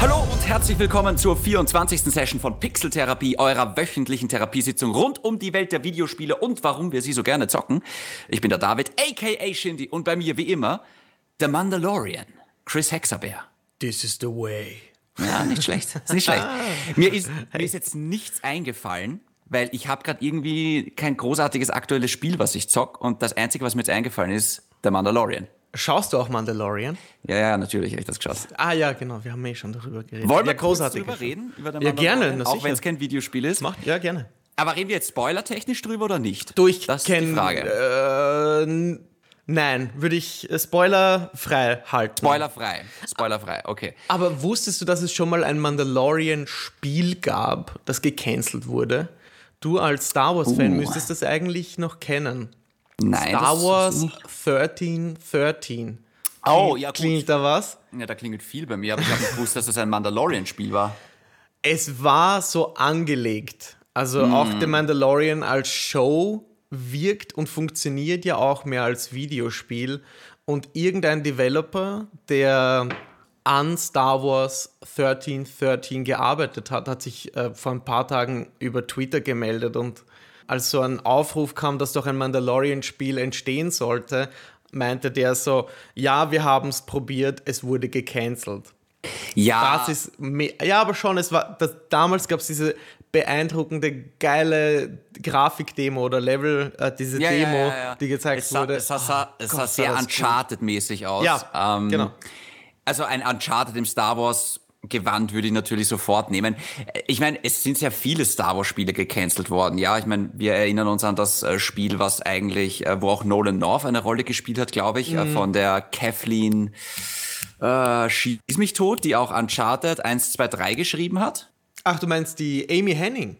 Hallo und herzlich willkommen zur 24. Session von Pixeltherapie, eurer wöchentlichen Therapiesitzung rund um die Welt der Videospiele und warum wir sie so gerne zocken. Ich bin der David, aka Shindy, und bei mir wie immer der Mandalorian, Chris Hexabear. This is the way. Ja, nicht schlecht. Ist nicht schlecht. Mir ist, mir ist jetzt nichts eingefallen, weil ich habe gerade irgendwie kein großartiges aktuelles Spiel, was ich zock. Und das Einzige, was mir jetzt eingefallen ist, der Mandalorian. Schaust du auch Mandalorian? Ja, ja, natürlich habe ich das geschaut. Ah ja, genau, wir haben eh schon darüber geredet. Wollen wir ja, großartig. drüber reden? Über den Ja, gerne, na Auch wenn es kein Videospiel ist. Macht, ja, gerne. Aber reden wir jetzt spoilertechnisch drüber oder nicht? Du, ich das ist die kenn, Frage. Äh, nein, würde ich äh, spoilerfrei halten. Spoilerfrei. Spoilerfrei, okay. Aber wusstest du, dass es schon mal ein Mandalorian-Spiel gab, das gecancelt wurde? Du als Star Wars-Fan Uh. müsstest das eigentlich noch kennen. Nein. Star Wars 1313. Oh, ja, gut. Klingelt da was? Ja, da klingelt viel bei mir, aber ich habe nicht gewusst, dass das ein Mandalorian-Spiel war. Es war so angelegt. Also Hm. auch The Mandalorian als Show wirkt und funktioniert ja auch mehr als Videospiel. Und irgendein Developer, der an Star Wars 1313 gearbeitet hat, hat sich äh, vor ein paar Tagen über Twitter gemeldet und als so ein Aufruf kam, dass doch ein Mandalorian-Spiel entstehen sollte, meinte der so, ja, wir haben es probiert, es wurde gecancelt. Ja, Das ist ja, aber schon, es war das, damals gab es diese beeindruckende, geile Grafikdemo oder Level, äh, diese ja, Demo, ja, ja. die gezeigt es sah, wurde. Es sah, sah, es Gott, sah sah sehr Uncharted-mäßig aus. Ja, Ähm, genau. Also ein Uncharted im Star Wars Gewand würde ich natürlich sofort nehmen. Ich meine, es sind sehr viele Star Wars Spiele gecancelt worden. Ja, ich meine, wir erinnern uns an das äh, Spiel, was eigentlich, äh, wo auch Nolan North eine Rolle gespielt hat, glaube ich, äh, Mhm. von der Kathleen äh, Schieß mich tot, die auch Uncharted 1, 2, 3 geschrieben hat. Ach, du meinst die Amy Henning?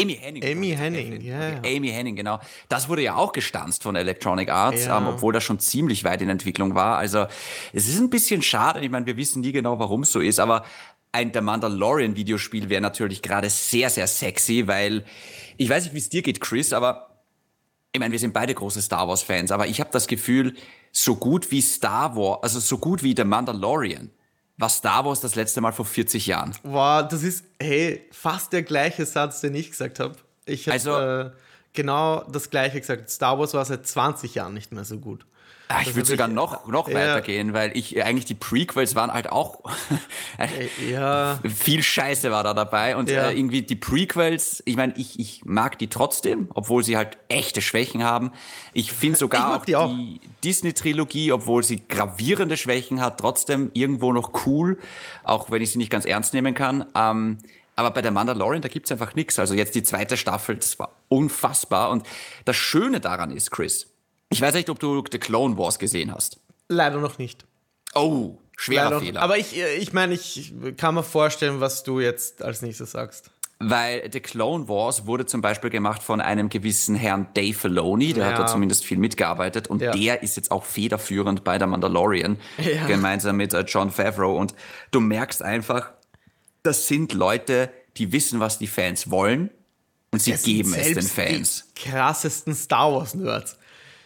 Amy Henning. Amy Henning, ja. Okay, Amy Henning, genau. Das wurde ja auch gestanzt von Electronic Arts, Ja. ähm, obwohl das schon ziemlich weit in Entwicklung war. Also es ist ein bisschen schade. Ich meine, wir wissen nie genau, warum es so ist, aber ein der Mandalorian-Videospiel wäre natürlich gerade sehr, sehr sexy, weil ich weiß nicht, wie es dir geht, Chris, aber ich meine, wir sind beide große Star Wars-Fans, aber ich habe das Gefühl, so gut wie Star Wars, also so gut wie der Mandalorian, war Star Wars das letzte Mal vor 40 Jahren. Wow, das ist, hey, fast der gleiche Satz, den ich gesagt habe. Ich habe Also- äh, genau das gleiche gesagt. Star Wars war seit 20 Jahren nicht mehr so gut. Ah, ich würde sogar ich- noch, noch ja. weitergehen, weil ich eigentlich die Prequels waren halt auch Ja, viel Scheiße war da dabei und Ja. äh, irgendwie die Prequels, ich meine, ich, ich mag die trotzdem, obwohl sie halt echte Schwächen haben. Ich finde Ich sogar die auch. die Disney-Trilogie, obwohl sie gravierende Schwächen hat, trotzdem irgendwo noch cool, auch wenn ich sie nicht ganz ernst nehmen kann. Ähm, aber bei der Mandalorian, da gibt's einfach nichts. Also jetzt die zweite Staffel, das war unfassbar. Und das Schöne daran ist, Chris, ich weiß nicht, ob du The Clone Wars gesehen hast. leider noch nicht. Oh, schwerer Leider noch- Fehler. Aber ich, äh, ich meine, ich kann mir vorstellen, was du jetzt als nächstes sagst. Weil The Clone Wars wurde zum Beispiel gemacht von einem gewissen Herrn Dave Filoni, der hat Ja. da zumindest viel mitgearbeitet und Ja. der ist jetzt auch federführend bei der Mandalorian, Ja. gemeinsam mit äh, John Favreau. Und du merkst einfach, das sind Leute, die wissen, was die Fans wollen und sie Das geben es den Fans. Die krassesten Star Wars-Nerds. Wenn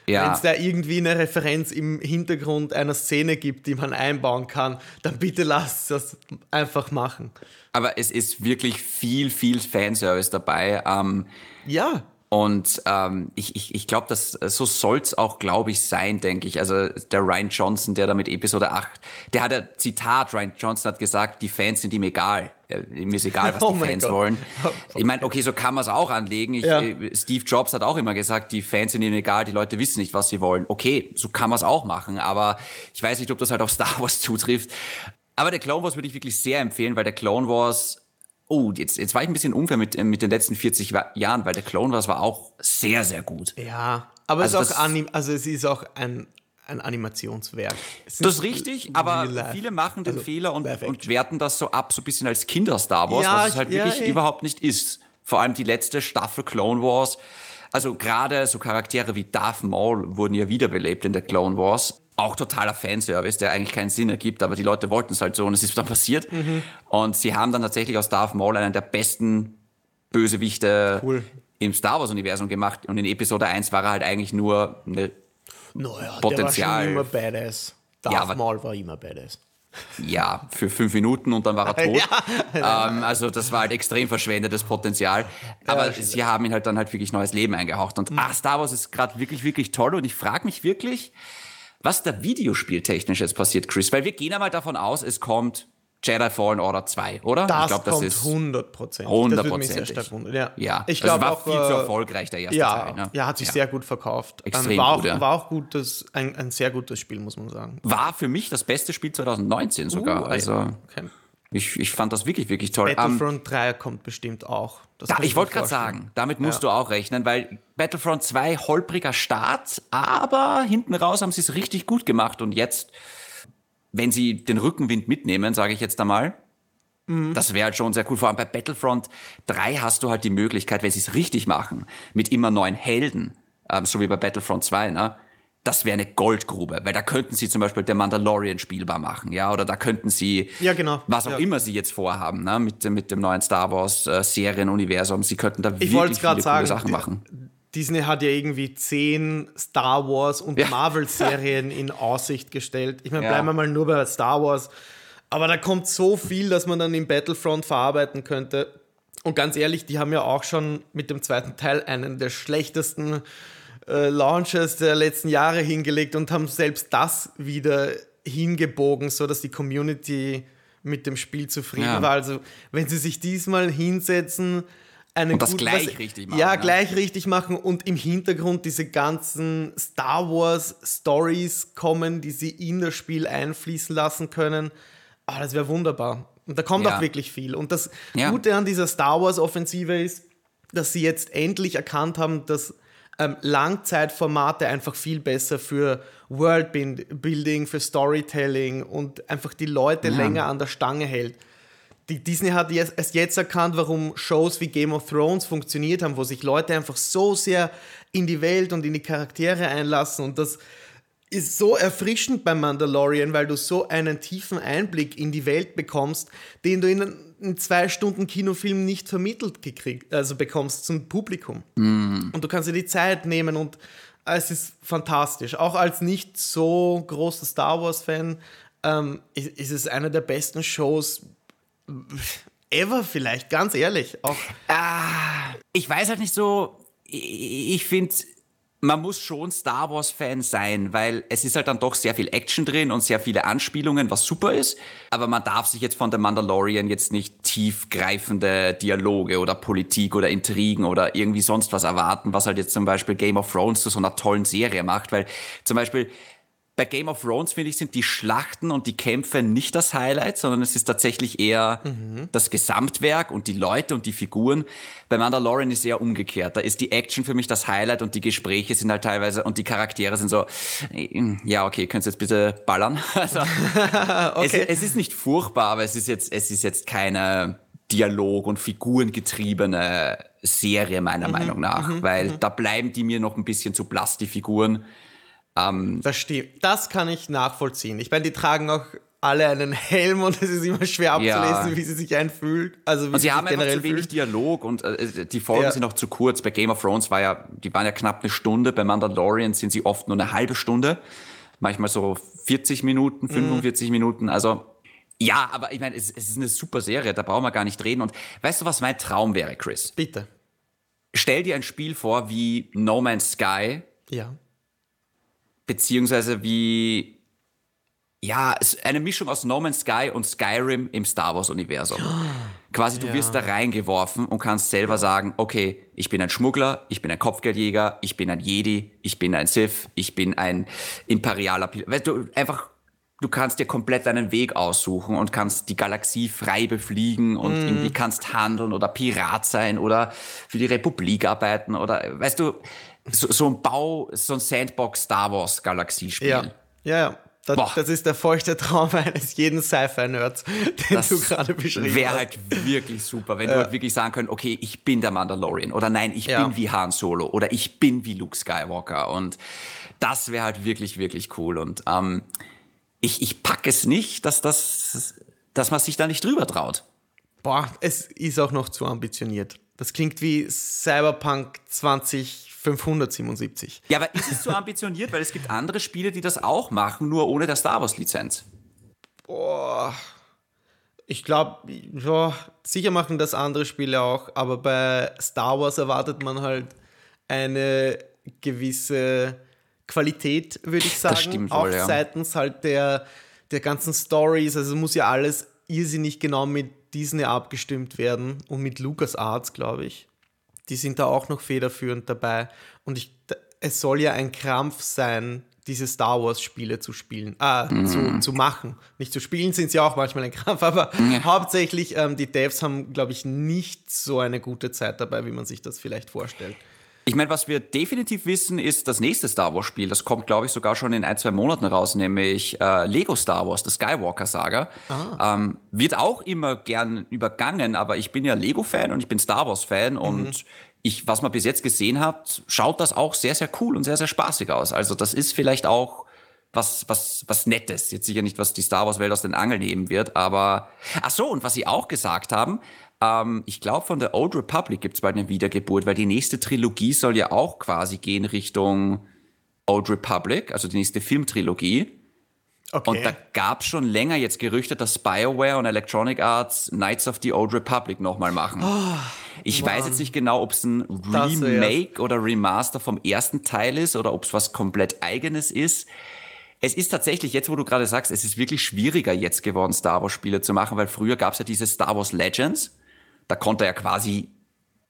Ja. es da irgendwie eine Referenz im Hintergrund einer Szene gibt, die man einbauen kann, dann bitte lasst das einfach machen. Aber es ist wirklich viel, viel Fanservice dabei. Ähm, Ja, Und ähm, ich, ich, ich glaube, dass äh, so soll's auch, glaube ich, sein, denke ich. Also der Ryan Johnson, der da mit Episode 8, der hat ja, Zitat, Ryan Johnson hat gesagt, die Fans sind ihm egal. Äh, Mir ist egal, was Oh die Fans Gott. wollen. Ich meine, okay, so kann man es auch anlegen. Ich, Ja. äh, Steve Jobs hat auch immer gesagt, die Fans sind ihm egal, die Leute wissen nicht, was sie wollen. Okay, so kann man es auch machen, aber ich weiß nicht, ob das halt auf Star Wars zutrifft. Aber der Clone Wars würde ich wirklich sehr empfehlen, weil der Clone Wars Oh, jetzt, jetzt war ich ein bisschen unfair mit, äh, mit den letzten 40 Wa- Jahren, weil der Clone Wars war auch sehr, sehr gut. ja. Aber Also es, ist auch Anim also es ist auch ein, ein Animationswerk. Das ist richtig, aber viele machen den Also, Fehler und, und werten das so ab, so ein bisschen als Kinder-Star Wars, Ja, was es halt ja, wirklich eh. überhaupt nicht ist. Vor allem die letzte Staffel Clone Wars. Also gerade so Charaktere wie Darth Maul wurden ja wiederbelebt in der Clone Wars. Auch totaler Fanservice, der eigentlich keinen Sinn ergibt, aber die Leute wollten es halt so und es ist dann passiert. Mhm. Und sie haben dann tatsächlich aus Darth Maul einen der besten Bösewichte Cool. im Star Wars-Universum gemacht. Und in Episode 1 war er halt eigentlich nur eine naja, Potenzial. Der war schon immer badass. Darth Ja, Maul war immer badass. Ja, für fünf Minuten und dann war er tot. ähm, also das war halt extrem verschwendetes Potenzial. Aber stimmt. sie haben ihn halt dann halt wirklich neues Leben eingehaucht. Und ah, Star Wars ist gerade wirklich, wirklich toll. Und ich frage mich wirklich, was da videospieltechnisch jetzt passiert, Chris. Weil wir gehen einmal davon aus, es kommt Jedi Fallen Order 2, oder? Das ich glaube, das kommt ist 100 Prozent. Das würde mich sehr hundertprozentig. stark wundern. Ja, Ja, ich also glaube war auch. viel zu äh, erfolgreich, der erste Ja, Teil. Ne? ja, hat sich sehr gut verkauft. Extrem war, auch, gut, ja. war auch gutes, ein, ein sehr gutes Spiel, muss man sagen. War für mich das beste Spiel 2019 sogar. Uh, also okay. Ich, ich fand das wirklich, wirklich toll. Ähm, Battlefront 3 kommt bestimmt auch. Da, ich wollte gerade sagen, damit musst du auch rechnen, weil Battlefront 2 holpriger Start, aber hinten raus haben sie es richtig gut gemacht und jetzt, wenn sie den Rückenwind mitnehmen, sage ich jetzt einmal, Mhm. das wäre halt schon sehr cool. Vor allem bei Battlefront 3 hast du halt die Möglichkeit, wenn sie es richtig machen, mit immer neuen Helden, ähm, so wie bei Battlefront 2, ne? Das wäre eine Goldgrube, weil da könnten sie zum Beispiel der Mandalorian spielbar machen, ja, oder da könnten sie Ja, genau. was auch Ja. immer sie jetzt vorhaben, ne, mit, dem- mit dem neuen Star Wars äh, Serienuniversum. Sie könnten da Ich wirklich viele sagen. Sachen machen. Disney hat ja irgendwie zehn Star Wars und Ja. Marvel-Serien in Aussicht gestellt. Ich meine, bleiben wir mal nur bei Star Wars. Aber da kommt so viel, dass man dann im Battlefront verarbeiten könnte. Und ganz ehrlich, die haben ja auch schon mit dem zweiten Teil einen der schlechtesten äh, Launches der letzten Jahre hingelegt und haben selbst das wieder hingebogen, sodass die Community mit dem Spiel zufrieden Ja. war. Also, wenn sie sich diesmal hinsetzen, eine Und das gute- gleich was- richtig machen, Ja, ne? gleich richtig machen und im Hintergrund diese ganzen Star Wars Stories kommen, die sie in das Spiel einfließen lassen können. Ah, das wäre wunderbar. Und da kommt Ja. auch wirklich viel. Und das Ja. Gute an dieser Star Wars Offensive ist, dass sie jetzt endlich erkannt haben, dass ähm, Langzeitformate einfach viel besser für Worldbuilding, für Storytelling und einfach die Leute länger an der Stange hält. Die Disney hat jetzt, erst jetzt erkannt, warum Shows wie Game of Thrones funktioniert haben, wo sich Leute einfach so sehr in die Welt und in die Charaktere einlassen. Und das ist so erfrischend beim Mandalorian, weil du so einen tiefen Einblick in die Welt bekommst, den du in einem zwei Stunden Kinofilm nicht vermittelt gekriegt, also bekommst zum Publikum. Und du kannst dir die Zeit nehmen und es ist fantastisch. Auch als nicht so großer Star Wars-Fan ähm, ist, ist es einer der besten Shows ever vielleicht, ganz ehrlich. Auch Ich weiß halt nicht so, ich ich finde, man muss schon Star Wars-Fan sein, weil es ist halt dann doch sehr viel Action drin und sehr viele Anspielungen, was super ist. Aber man darf sich jetzt von The Mandalorian jetzt nicht tiefgreifende Dialoge oder Politik oder Intrigen oder irgendwie sonst was erwarten, was halt jetzt zum Beispiel Game of Thrones zu so einer tollen Serie macht, weil zum Beispiel bei Game of Thrones, finde ich, sind die Schlachten und die Kämpfe nicht das Highlight, sondern es ist tatsächlich eher das Gesamtwerk und die Leute und die Figuren. Bei Mandalorian ist eher umgekehrt. Da ist die Action für mich das Highlight und die Gespräche sind halt teilweise und die Charaktere sind so, ja, okay, könntest jetzt bitte ballern. Also, es, es ist nicht furchtbar, aber es ist jetzt, es ist jetzt keine Dialog- und Figurengetriebene Serie, meiner Meinung nach, weil da bleiben die mir noch ein bisschen zu blass, die Figuren. Das stimmt. Das kann ich nachvollziehen. Ich meine, die tragen auch alle einen Helm und es ist immer schwer abzulesen, Ja. wie sie sich einfühlen. Also wie Und sie sich haben einfach zu wenig fühlen. Dialog und äh, die Folgen Ja. sind auch zu kurz. Bei Game of Thrones war ja, die waren ja knapp eine Stunde. Bei Mandalorian sind sie oft nur eine halbe Stunde. Manchmal so 40 Mhm. Minuten, 45 Minuten. Also ja, aber ich meine, es, es ist eine super Serie, da brauchen wir gar nicht reden. Und weißt du, was mein Traum wäre, Chris? Bitte. Stell dir ein Spiel vor wie No Man's Sky, Ja. Beziehungsweise wie ja, es- eine Mischung aus No Man's Sky und Skyrim im Star Wars Universum. Quasi du wirst da reingeworfen und kannst selber sagen, okay, ich bin ein Schmuggler, ich bin ein Kopfgeldjäger, ich bin ein Jedi, ich bin ein Sith, ich bin ein imperialer Pilot. Weißt du, einfach du kannst dir komplett deinen Weg aussuchen und kannst die Galaxie frei befliegen und irgendwie kannst handeln oder Pirat sein oder für die Republik arbeiten oder weißt du, so, so ein Bau, so ein Sandbox Star Wars Galaxiespiel. Ja. Ja, ja. Das, das ist der feuchte Traum eines jeden Sci-Fi-Nerds, den du gerade beschrieben Wäre hast. halt wirklich super, wenn du halt wirklich sagen könnt, okay, ich bin der Mandalorian oder nein, ich Ja. bin wie Han Solo oder ich bin wie Luke Skywalker und das wäre halt wirklich, wirklich cool und ähm, ich, ich pack es nicht, dass das, dass man sich da nicht drüber traut. Boah, es ist auch noch zu ambitioniert. Das klingt wie Cyberpunk 577. Ja, aber ist es so ambitioniert? Weil es gibt andere Spiele, die das auch machen, nur ohne der Star Wars-Lizenz. Boah. Ich glaube, ja, sicher machen das andere Spiele auch, aber bei Star Wars erwartet man halt eine gewisse Qualität, würde ich sagen. Stimmt auch ja. seitens halt der, der ganzen Stories. Also muss ja alles irrsinnig genau mit Disney abgestimmt werden und mit LucasArts, glaube ich. Die sind da auch noch federführend dabei. Und ich, es soll ja ein Krampf sein, diese Star Wars-Spiele zu spielen, äh, Mhm. zu, zu machen. Nicht zu spielen sind sie auch manchmal ein Krampf, aber hauptsächlich ähm, die Devs haben, glaube ich, nicht so eine gute Zeit dabei, wie man sich das vielleicht vorstellt. Ich meine, was wir definitiv wissen, ist das nächste Star Wars-Spiel. Das kommt, glaube ich, sogar schon in ein, zwei Monaten raus, nämlich äh, Lego Star Wars, das Skywalker-Saga. Ähm, wird auch immer gern übergangen, aber ich bin ja Lego-Fan und ich bin Star Wars-Fan und ich, was man bis jetzt gesehen hat, schaut das auch sehr, sehr cool und sehr, sehr spaßig aus. Also das ist vielleicht auch was, was, was Nettes. Jetzt sicher nicht, was die Star Wars-Welt aus den Angeln heben wird, aber ach so, und was sie auch gesagt haben, ähm, ich glaube, von der Old Republic gibt's bald eine Wiedergeburt, weil die nächste Trilogie soll ja auch quasi gehen Richtung Old Republic, also die nächste Filmtrilogie. Okay. Und da gab's schon länger jetzt Gerüchte, dass BioWare und Electronic Arts Knights of the Old Republic nochmal machen. ich weiß jetzt nicht genau, ob es ein. Remake oder Remaster vom ersten Teil ist oder ob es was komplett eigenes ist. Es ist tatsächlich, jetzt wo du gerade sagst, es ist wirklich schwieriger jetzt geworden, Star Wars Spiele zu machen, weil früher gab's ja diese Star Wars Legends. Da konnte ja quasi,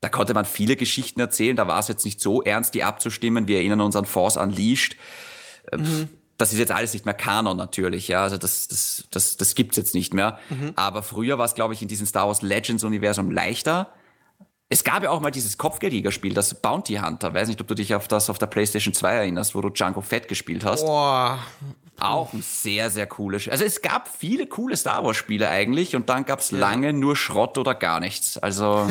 da konnte man viele Geschichten erzählen, da war es jetzt nicht so ernst, die abzustimmen. Wir erinnern uns an Force Unleashed das ist jetzt alles nicht mehr Kanon natürlich, ja, also das, das, das, das gibt's jetzt nicht mehr. Aber früher war es, glaube ich, in diesem Star Wars Legends Universum leichter. Es gab ja auch mal dieses Kopfgeldjägerspiel, das Bounty Hunter. Weiß nicht, ob du dich auf das auf der PlayStation 2 erinnerst, wo du Django Fett gespielt hast. Boah, Auch ein sehr, sehr cooles Spiel. Also es gab viele coole Star Wars Spiele eigentlich und dann gab's lange nur Schrott oder gar nichts. Also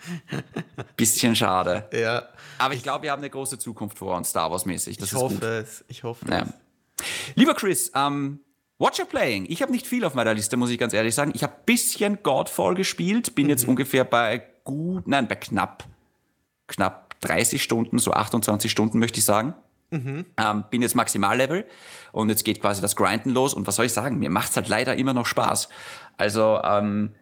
bisschen schade. ja. Aber ich glaube, wir haben eine große Zukunft vor uns, Star Wars mäßig. Das Ich hoffe gut. es. Ich hoffe Ja. es. Lieber Chris, ähm, Watcher Playing. Ich habe nicht viel auf meiner Liste, muss ich ganz ehrlich sagen. Ich habe bisschen Godfall gespielt, bin jetzt ungefähr bei gut, nein, bei knapp, knapp 30 Stunden, so 28 Stunden möchte ich sagen. Ähm, bin jetzt Maximallevel und jetzt geht quasi das Grinden los. Und was soll ich sagen? Mir macht's halt leider immer noch Spaß. Also ähm,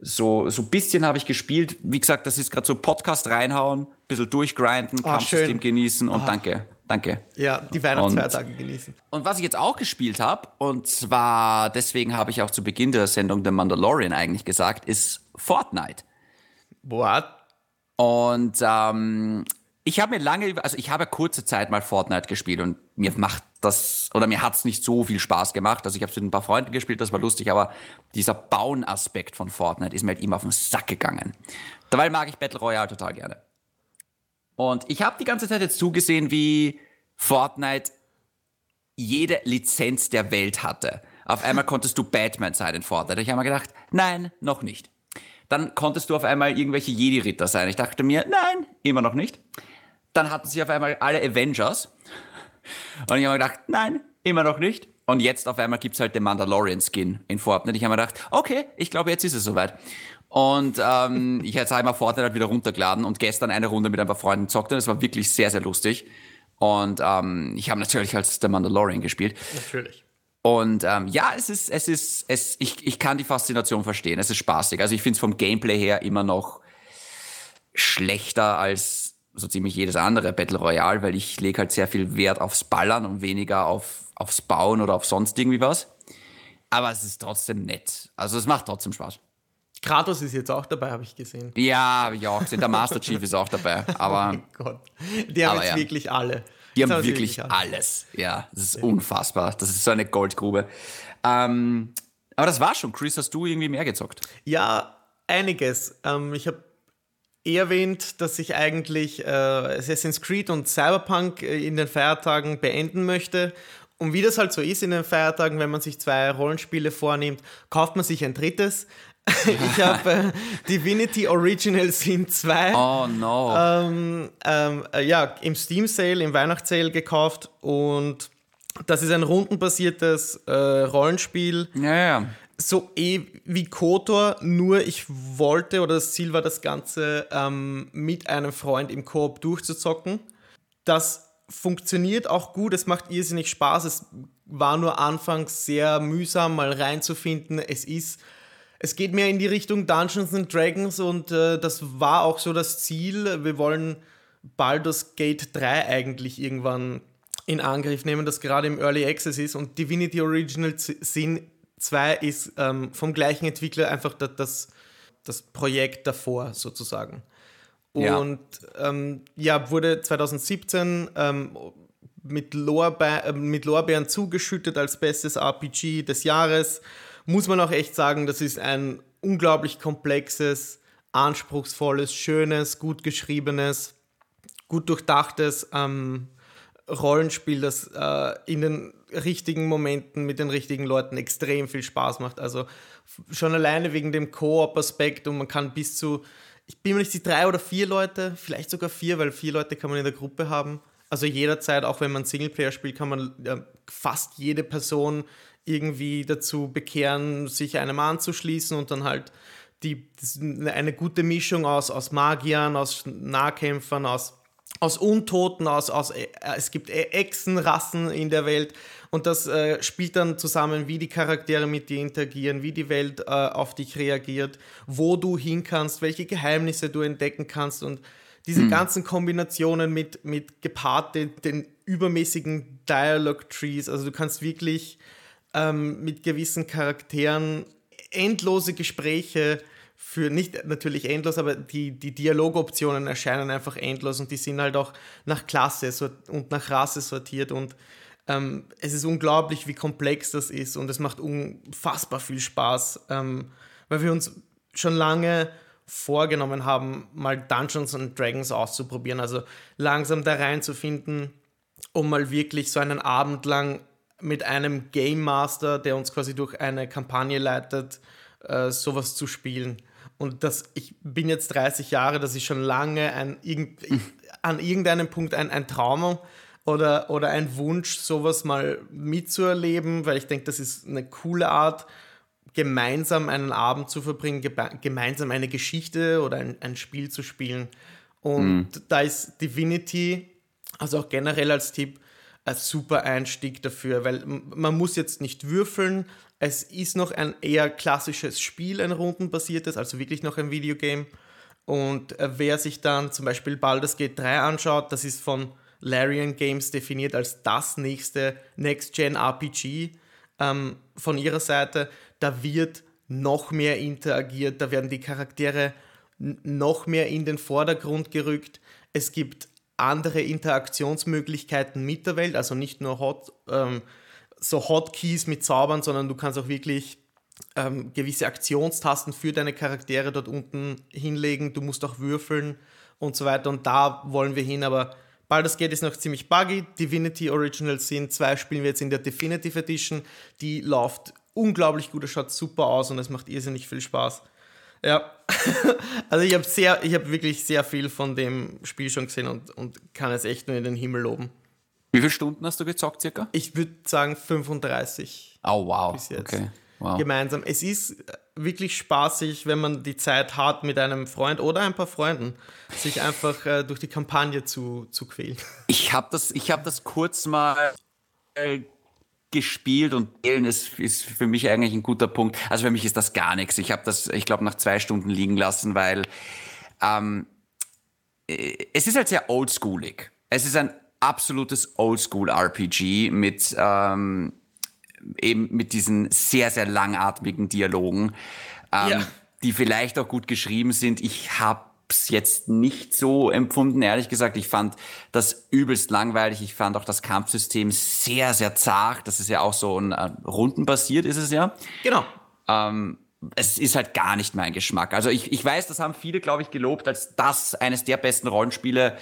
so so bisschen habe ich gespielt. Wie gesagt, das ist gerade so Podcast reinhauen, bisschen durchgrinden, Ah, Kampfsystem schön. genießen und danke, danke. Ja, die Weihnachtsfeiertage genießen. Und was ich jetzt auch gespielt habe, und zwar deswegen habe ich auch zu Beginn der Sendung The Mandalorian eigentlich gesagt, ist Fortnite. Boah, Und ähm, ich habe mir lange, also ich habe kurze Zeit mal Fortnite gespielt und mir macht das, oder mir hat's nicht so viel Spaß gemacht. Also ich habe es mit ein paar Freunden gespielt, das war lustig, aber dieser Bauen-Aspekt von Fortnite ist mir halt immer auf den Sack gegangen. Dabei mag ich Battle Royale total gerne. Und ich habe die ganze Zeit jetzt zugesehen, wie Fortnite jede Lizenz der Welt hatte. Auf einmal konntest du Batman sein in Fortnite. Ich habe mir gedacht, nein, noch nicht. Dann konntest du auf einmal irgendwelche Jedi-Ritter sein. Ich dachte mir, nein, immer noch nicht. Dann hatten sie auf einmal alle Avengers. Und ich habe mir gedacht, nein, immer noch nicht. Und jetzt auf einmal gibt's halt den Mandalorian-Skin in Fortnite. Ich habe mir gedacht, okay, ich glaube, jetzt ist es soweit. Und ähm, ich hatte einmal Fortnite halt wieder runtergeladen und gestern eine Runde mit ein paar Freunden zockt und es war wirklich sehr, sehr lustig. Und ähm, ich habe natürlich als der Mandalorian gespielt. natürlich. Und ähm, ja, es ist, es ist, es, ich, ich kann die Faszination verstehen. Es ist spaßig. Also ich finde es vom Gameplay her immer noch schlechter als so ziemlich jedes andere Battle Royale, weil ich lege halt sehr viel Wert aufs Ballern und weniger auf, aufs Bauen oder auf sonst irgendwie was. Aber es ist trotzdem nett. Also es macht trotzdem Spaß. Kratos ist jetzt auch dabei, habe ich gesehen. Ja, hab ich auch gesehen. Der Master Chief ist auch dabei. Aber Oh Gott. Die haben jetzt ja. wirklich alle. Die haben wirklich alle. alles. Ja, das ist unfassbar. Das ist so eine Goldgrube. Ähm, aber das war schon. Chris, hast du irgendwie mehr gezockt? Ja, einiges. Ähm, ich habe erwähnt, dass ich eigentlich äh, Assassin's Creed und Cyberpunk äh, in den Feiertagen beenden möchte. Und wie das halt so ist in den Feiertagen, wenn man sich zwei Rollenspiele vornimmt, kauft man sich ein drittes. ich habe äh, Divinity Original Sin 2 Oh no. ähm, ähm, äh, ja, im Steam Sale, im Weihnachtssale gekauft und das ist ein rundenbasiertes äh, Rollenspiel. ja, ja. So eh wie Kotor, nur ich wollte oder das Ziel war, das Ganze ähm, mit einem Freund im Koop durchzuzocken. Das funktioniert auch gut, es macht irrsinnig Spaß. Es war nur anfangs sehr mühsam, mal reinzufinden. Es ist, es geht mehr in die Richtung Dungeons and Dragons und äh, das war auch so das Ziel. Wir wollen Baldur's Gate 3 eigentlich irgendwann in Angriff nehmen, das gerade im Early Access ist und Divinity Original Sin 2 ist ähm, vom gleichen Entwickler einfach das, das, das Projekt davor sozusagen. Und ja, ähm, ja wurde 2017 ähm, mit, Lorbe äh, mit Lorbeeren zugeschüttet als bestes RPG des Jahres. Muss man auch echt sagen, das ist ein unglaublich komplexes, anspruchsvolles, schönes, gut geschriebenes, gut durchdachtes ähm, Rollenspiel, das äh, in den richtigen Momenten mit den richtigen Leuten extrem viel Spaß macht. Also schon alleine wegen dem Koop-Aspekt und man kann bis zu, ich bin mir nicht die drei oder vier Leute, vielleicht sogar vier, weil vier Leute kann man in der Gruppe haben. Also jederzeit, auch wenn man Singleplayer spielt, kann man ja, fast jede Person irgendwie dazu bekehren, sich einem anzuschließen und dann halt die, eine gute Mischung aus, aus Magiern, aus Nahkämpfern, aus aus Untoten, aus, aus äh, es gibt e-, Echsenrassen in der Welt und das äh, spielt dann zusammen, wie die Charaktere mit dir interagieren, wie die Welt äh, auf dich reagiert, wo du hin kannst, welche Geheimnisse du entdecken kannst. Und diese mhm. ganzen Kombinationen mit, mit gepaart den, den übermäßigen Dialog Trees, also du kannst wirklich ähm, mit gewissen Charakteren endlose Gespräche für nicht natürlich endlos, aber die, die Dialogoptionen erscheinen einfach endlos und die sind halt auch nach Klasse und nach Rasse sortiert. Und ähm, es ist unglaublich, wie komplex das ist und es macht unfassbar viel Spaß, ähm, weil wir uns schon lange vorgenommen haben, mal Dungeons and Dragons auszuprobieren, also langsam da reinzufinden, um mal wirklich so einen Abend lang mit einem Game Master, der uns quasi durch eine Kampagne leitet, äh, sowas zu spielen. Und das, ich bin jetzt 30 Jahre, das ist schon lange ein, irgend, an irgendeinem Punkt ein, ein Traum oder, oder ein Wunsch, sowas mal mitzuerleben, weil ich denke, das ist eine coole Art, gemeinsam einen Abend zu verbringen, gemeinsam eine Geschichte oder ein, ein Spiel zu spielen. Und mhm. da ist Divinity, also auch generell als Tipp, ein super Einstieg dafür, weil man muss jetzt nicht würfeln, es ist noch ein eher klassisches Spiel, ein rundenbasiertes, also wirklich noch ein Videogame. Und äh, wer sich dann zum Beispiel Baldur's Gate 3 anschaut, das ist von Larian Games definiert als das nächste Next-Gen-RPG ähm, von ihrer Seite. Da wird noch mehr interagiert, da werden die Charaktere noch mehr in den Vordergrund gerückt. Es gibt andere Interaktionsmöglichkeiten mit der Welt, also nicht nur Hot, ähm, so Hotkeys mit Zaubern, sondern du kannst auch wirklich ähm, gewisse Aktionstasten für deine Charaktere dort unten hinlegen. Du musst auch würfeln und so weiter. Und da wollen wir hin, aber Baldur's Gate ist noch ziemlich buggy. Divinity Original Sin 2 spielen wir jetzt in der Definitive Edition. Die läuft unglaublich gut, es schaut super aus und es macht irrsinnig viel Spaß. Ja, also ich habe sehr, ich habe wirklich sehr viel von dem Spiel schon gesehen und, und kann es echt nur in den Himmel loben. Wie viele Stunden hast du gezockt circa? Ich würde sagen 35. Oh wow. Bis jetzt. Okay. Wow. Gemeinsam. Es ist wirklich spaßig, wenn man die Zeit hat, mit einem Freund oder ein paar Freunden sich einfach äh, durch die Kampagne zu, zu quälen. Ich habe das, hab das kurz mal äh, gespielt und wählen ist, ist für mich eigentlich ein guter Punkt. Also für mich ist das gar nichts. Ich habe das, ich glaube, nach zwei Stunden liegen lassen, weil ähm, äh, es ist halt sehr oldschoolig. Es ist ein absolutes Oldschool-RPG mit ähm, eben mit diesen sehr, sehr langatmigen Dialogen, ähm, ja. die vielleicht auch gut geschrieben sind. Ich habe es jetzt nicht so empfunden, ehrlich gesagt. Ich fand das übelst langweilig. Ich fand auch das Kampfsystem sehr, sehr zart. Das ist ja auch so ein äh, rundenbasiert, ist es ja. Genau. Ähm, es ist halt gar nicht mein Geschmack. Also ich, ich weiß, das haben viele, glaube ich, gelobt als das eines der besten Rollenspiele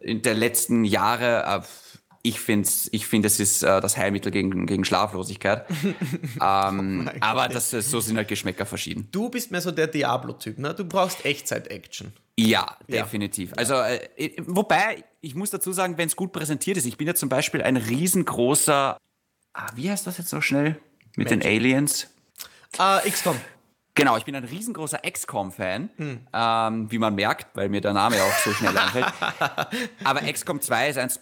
in der letzten Jahre. Äh, ich finde, ich find, es ist äh, das Heilmittel gegen, gegen Schlaflosigkeit. ähm, oh aber das, so sind halt Geschmäcker verschieden. Du bist mehr so der Diablo-Typ, ne? Du brauchst Echtzeit-Action. Ja, definitiv. Ja. Also, äh, wobei, ich muss dazu sagen, wenn es gut präsentiert ist, ich bin ja zum Beispiel ein riesengroßer, ah, wie heißt das jetzt so schnell? Mit Magic. den Aliens? Äh, XCOM. Genau, ich bin ein riesengroßer XCOM-Fan, hm. ähm, wie man merkt, weil mir der Name auch so schnell einfällt. Aber XCOM 2 ist eins,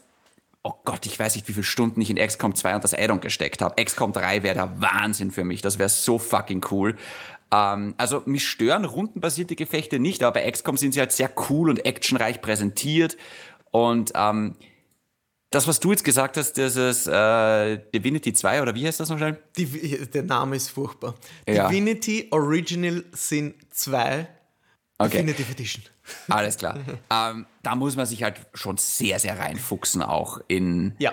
oh Gott, ich weiß nicht, wie viele Stunden ich in XCOM 2 und das Addon gesteckt habe. XCOM 3 wäre der Wahnsinn für mich, das wäre so fucking cool. Ähm, also mich stören rundenbasierte Gefechte nicht, aber bei XCOM sind sie halt sehr cool und actionreich präsentiert und ähm, das, was du jetzt gesagt hast, dieses äh, Divinity 2 oder wie heißt das noch schnell? Div der Name ist furchtbar. Ja. Divinity Original Sin 2 okay. Definitive Edition. Alles klar. ähm, da muss man sich halt schon sehr, sehr reinfuchsen auch in. Ja.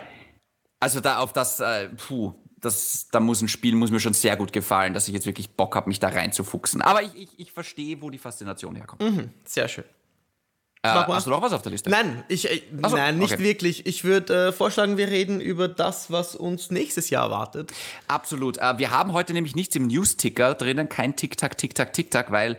Also da auf das, äh, puh, das, da muss ein Spiel, muss mir schon sehr gut gefallen, dass ich jetzt wirklich Bock habe, mich da reinzufuchsen. Aber ich, ich, ich verstehe, wo die Faszination herkommt. Mhm, sehr schön. Äh, hast du noch was auf der Liste? Nein, ich, äh, so, nein nicht okay. wirklich. Ich würde äh, vorschlagen, wir reden über das, was uns nächstes Jahr erwartet. Absolut. Äh, wir haben heute nämlich nichts im News-Ticker drinnen, kein Tick-Tack, Tick-Tack, Tick-Tack, weil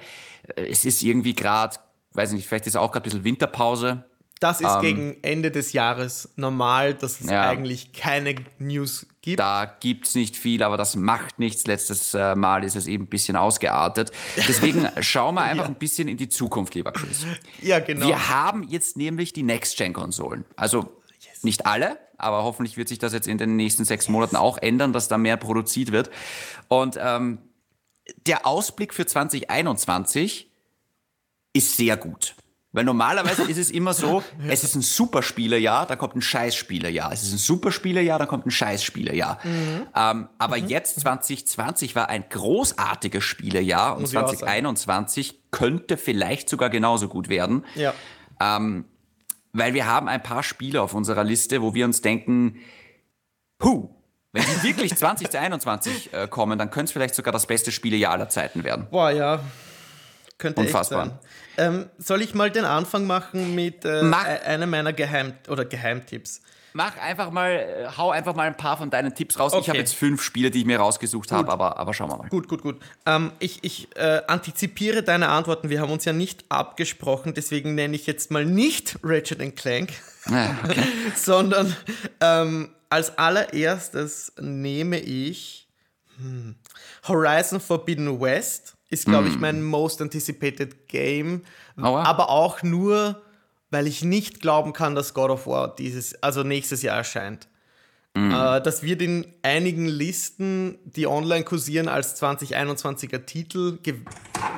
äh, es ist irgendwie gerade, weiß nicht, vielleicht ist auch gerade ein bisschen Winterpause. Das ist ähm, gegen Ende des Jahres normal, dass es ja, eigentlich keine News gibt. Da gibt es nicht viel, aber das macht nichts. Letztes äh, Mal ist es eben ein bisschen ausgeartet. Deswegen schauen wir einfach ja. ein bisschen in die Zukunft, lieber Chris. Ja, genau. Wir haben jetzt nämlich die Next-Gen-Konsolen. Also yes. nicht alle, aber hoffentlich wird sich das jetzt in den nächsten sechs Monaten auch ändern, dass da mehr produziert wird. Und ähm, der Ausblick für 2021 ist sehr gut. Weil normalerweise ist es immer so, es ist ein Superspielerjahr, da kommt ein Scheißspielerjahr. Es ist ein Superspielerjahr, da kommt ein Scheißspielerjahr. Mhm. Ähm, aber mhm. jetzt 2020 war ein großartiges Spielerjahr und 2021 könnte vielleicht sogar genauso gut werden. Ja. Ähm, weil wir haben ein paar Spiele auf unserer Liste, wo wir uns denken, puh, wenn die wirklich 2021 äh, kommen, dann könnte es vielleicht sogar das beste Spielejahr aller Zeiten werden. Boah, ja. Könnte Unfassbar. Ähm, soll ich mal den Anfang machen mit äh, Mach. E-, einem meiner Geheim oder Geheimtipps? Mach einfach mal, äh, hau einfach mal ein paar von deinen Tipps raus. Okay. Ich habe jetzt fünf Spiele, die ich mir rausgesucht habe, aber, aber schauen wir mal. Gut, gut, gut. Ähm, ich ich äh, antizipiere deine Antworten. Wir haben uns ja nicht abgesprochen, deswegen nenne ich jetzt mal nicht Ratchet Clank, ja, okay. sondern ähm, als allererstes nehme ich hm, Horizon Forbidden West ist, glaube ich, hm. mein most anticipated Game. Aua. Aber auch nur, weil ich nicht glauben kann, dass God of War dieses, also nächstes Jahr erscheint. Mm. Äh, das wird in einigen Listen, die online kursieren, als 2021er Titel ge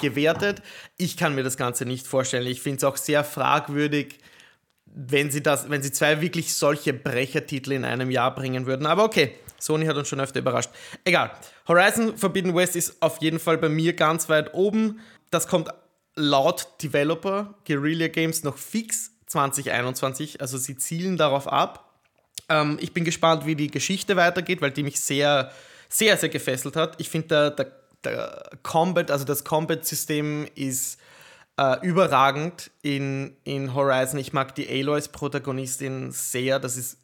gewertet. Ich kann mir das Ganze nicht vorstellen. Ich finde es auch sehr fragwürdig, wenn sie das, wenn sie zwei wirklich solche Brechertitel in einem Jahr bringen würden. Aber okay, Sony hat uns schon öfter überrascht. Egal. Horizon Forbidden West ist auf jeden Fall bei mir ganz weit oben. Das kommt laut Developer Guerrilla Games noch fix 2021. Also sie zielen darauf ab. Ähm, ich bin gespannt, wie die Geschichte weitergeht, weil die mich sehr, sehr, sehr gefesselt hat. Ich finde, der, der, der Combat, also das Combat-System ist äh, überragend in, in Horizon. Ich mag die Aloys-Protagonistin sehr. Das ist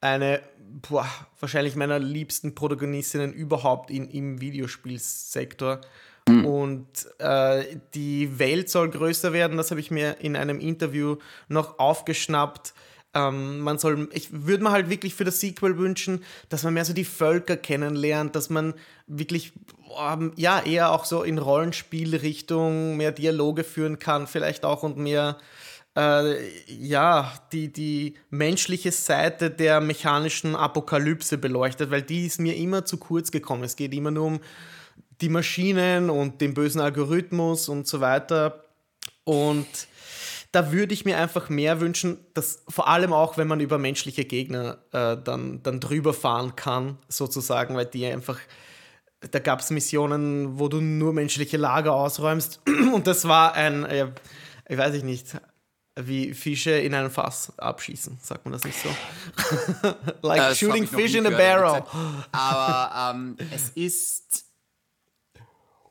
eine, boah, wahrscheinlich meiner liebsten Protagonistinnen überhaupt in, im Videospielsektor. Mhm. Und äh, die Welt soll größer werden, das habe ich mir in einem Interview noch aufgeschnappt. Ähm, man soll, ich würde mir halt wirklich für das Sequel wünschen, dass man mehr so die Völker kennenlernt, dass man wirklich, ähm, ja, eher auch so in Rollenspielrichtung mehr Dialoge führen kann, vielleicht auch und mehr äh, ja, die, die menschliche Seite der mechanischen Apokalypse beleuchtet, weil die ist mir immer zu kurz gekommen. Es geht immer nur um die Maschinen und den bösen Algorithmus und so weiter. Und da würde ich mir einfach mehr wünschen, dass vor allem auch, wenn man über menschliche Gegner äh, dann, dann drüber fahren kann, sozusagen, weil die einfach, da gab es Missionen, wo du nur menschliche Lager ausräumst und das war ein, äh, ich weiß ich nicht, wie Fische in einem Fass abschießen, sagt man das nicht so? like äh, shooting fish in a barrel. Aber ähm, es ist.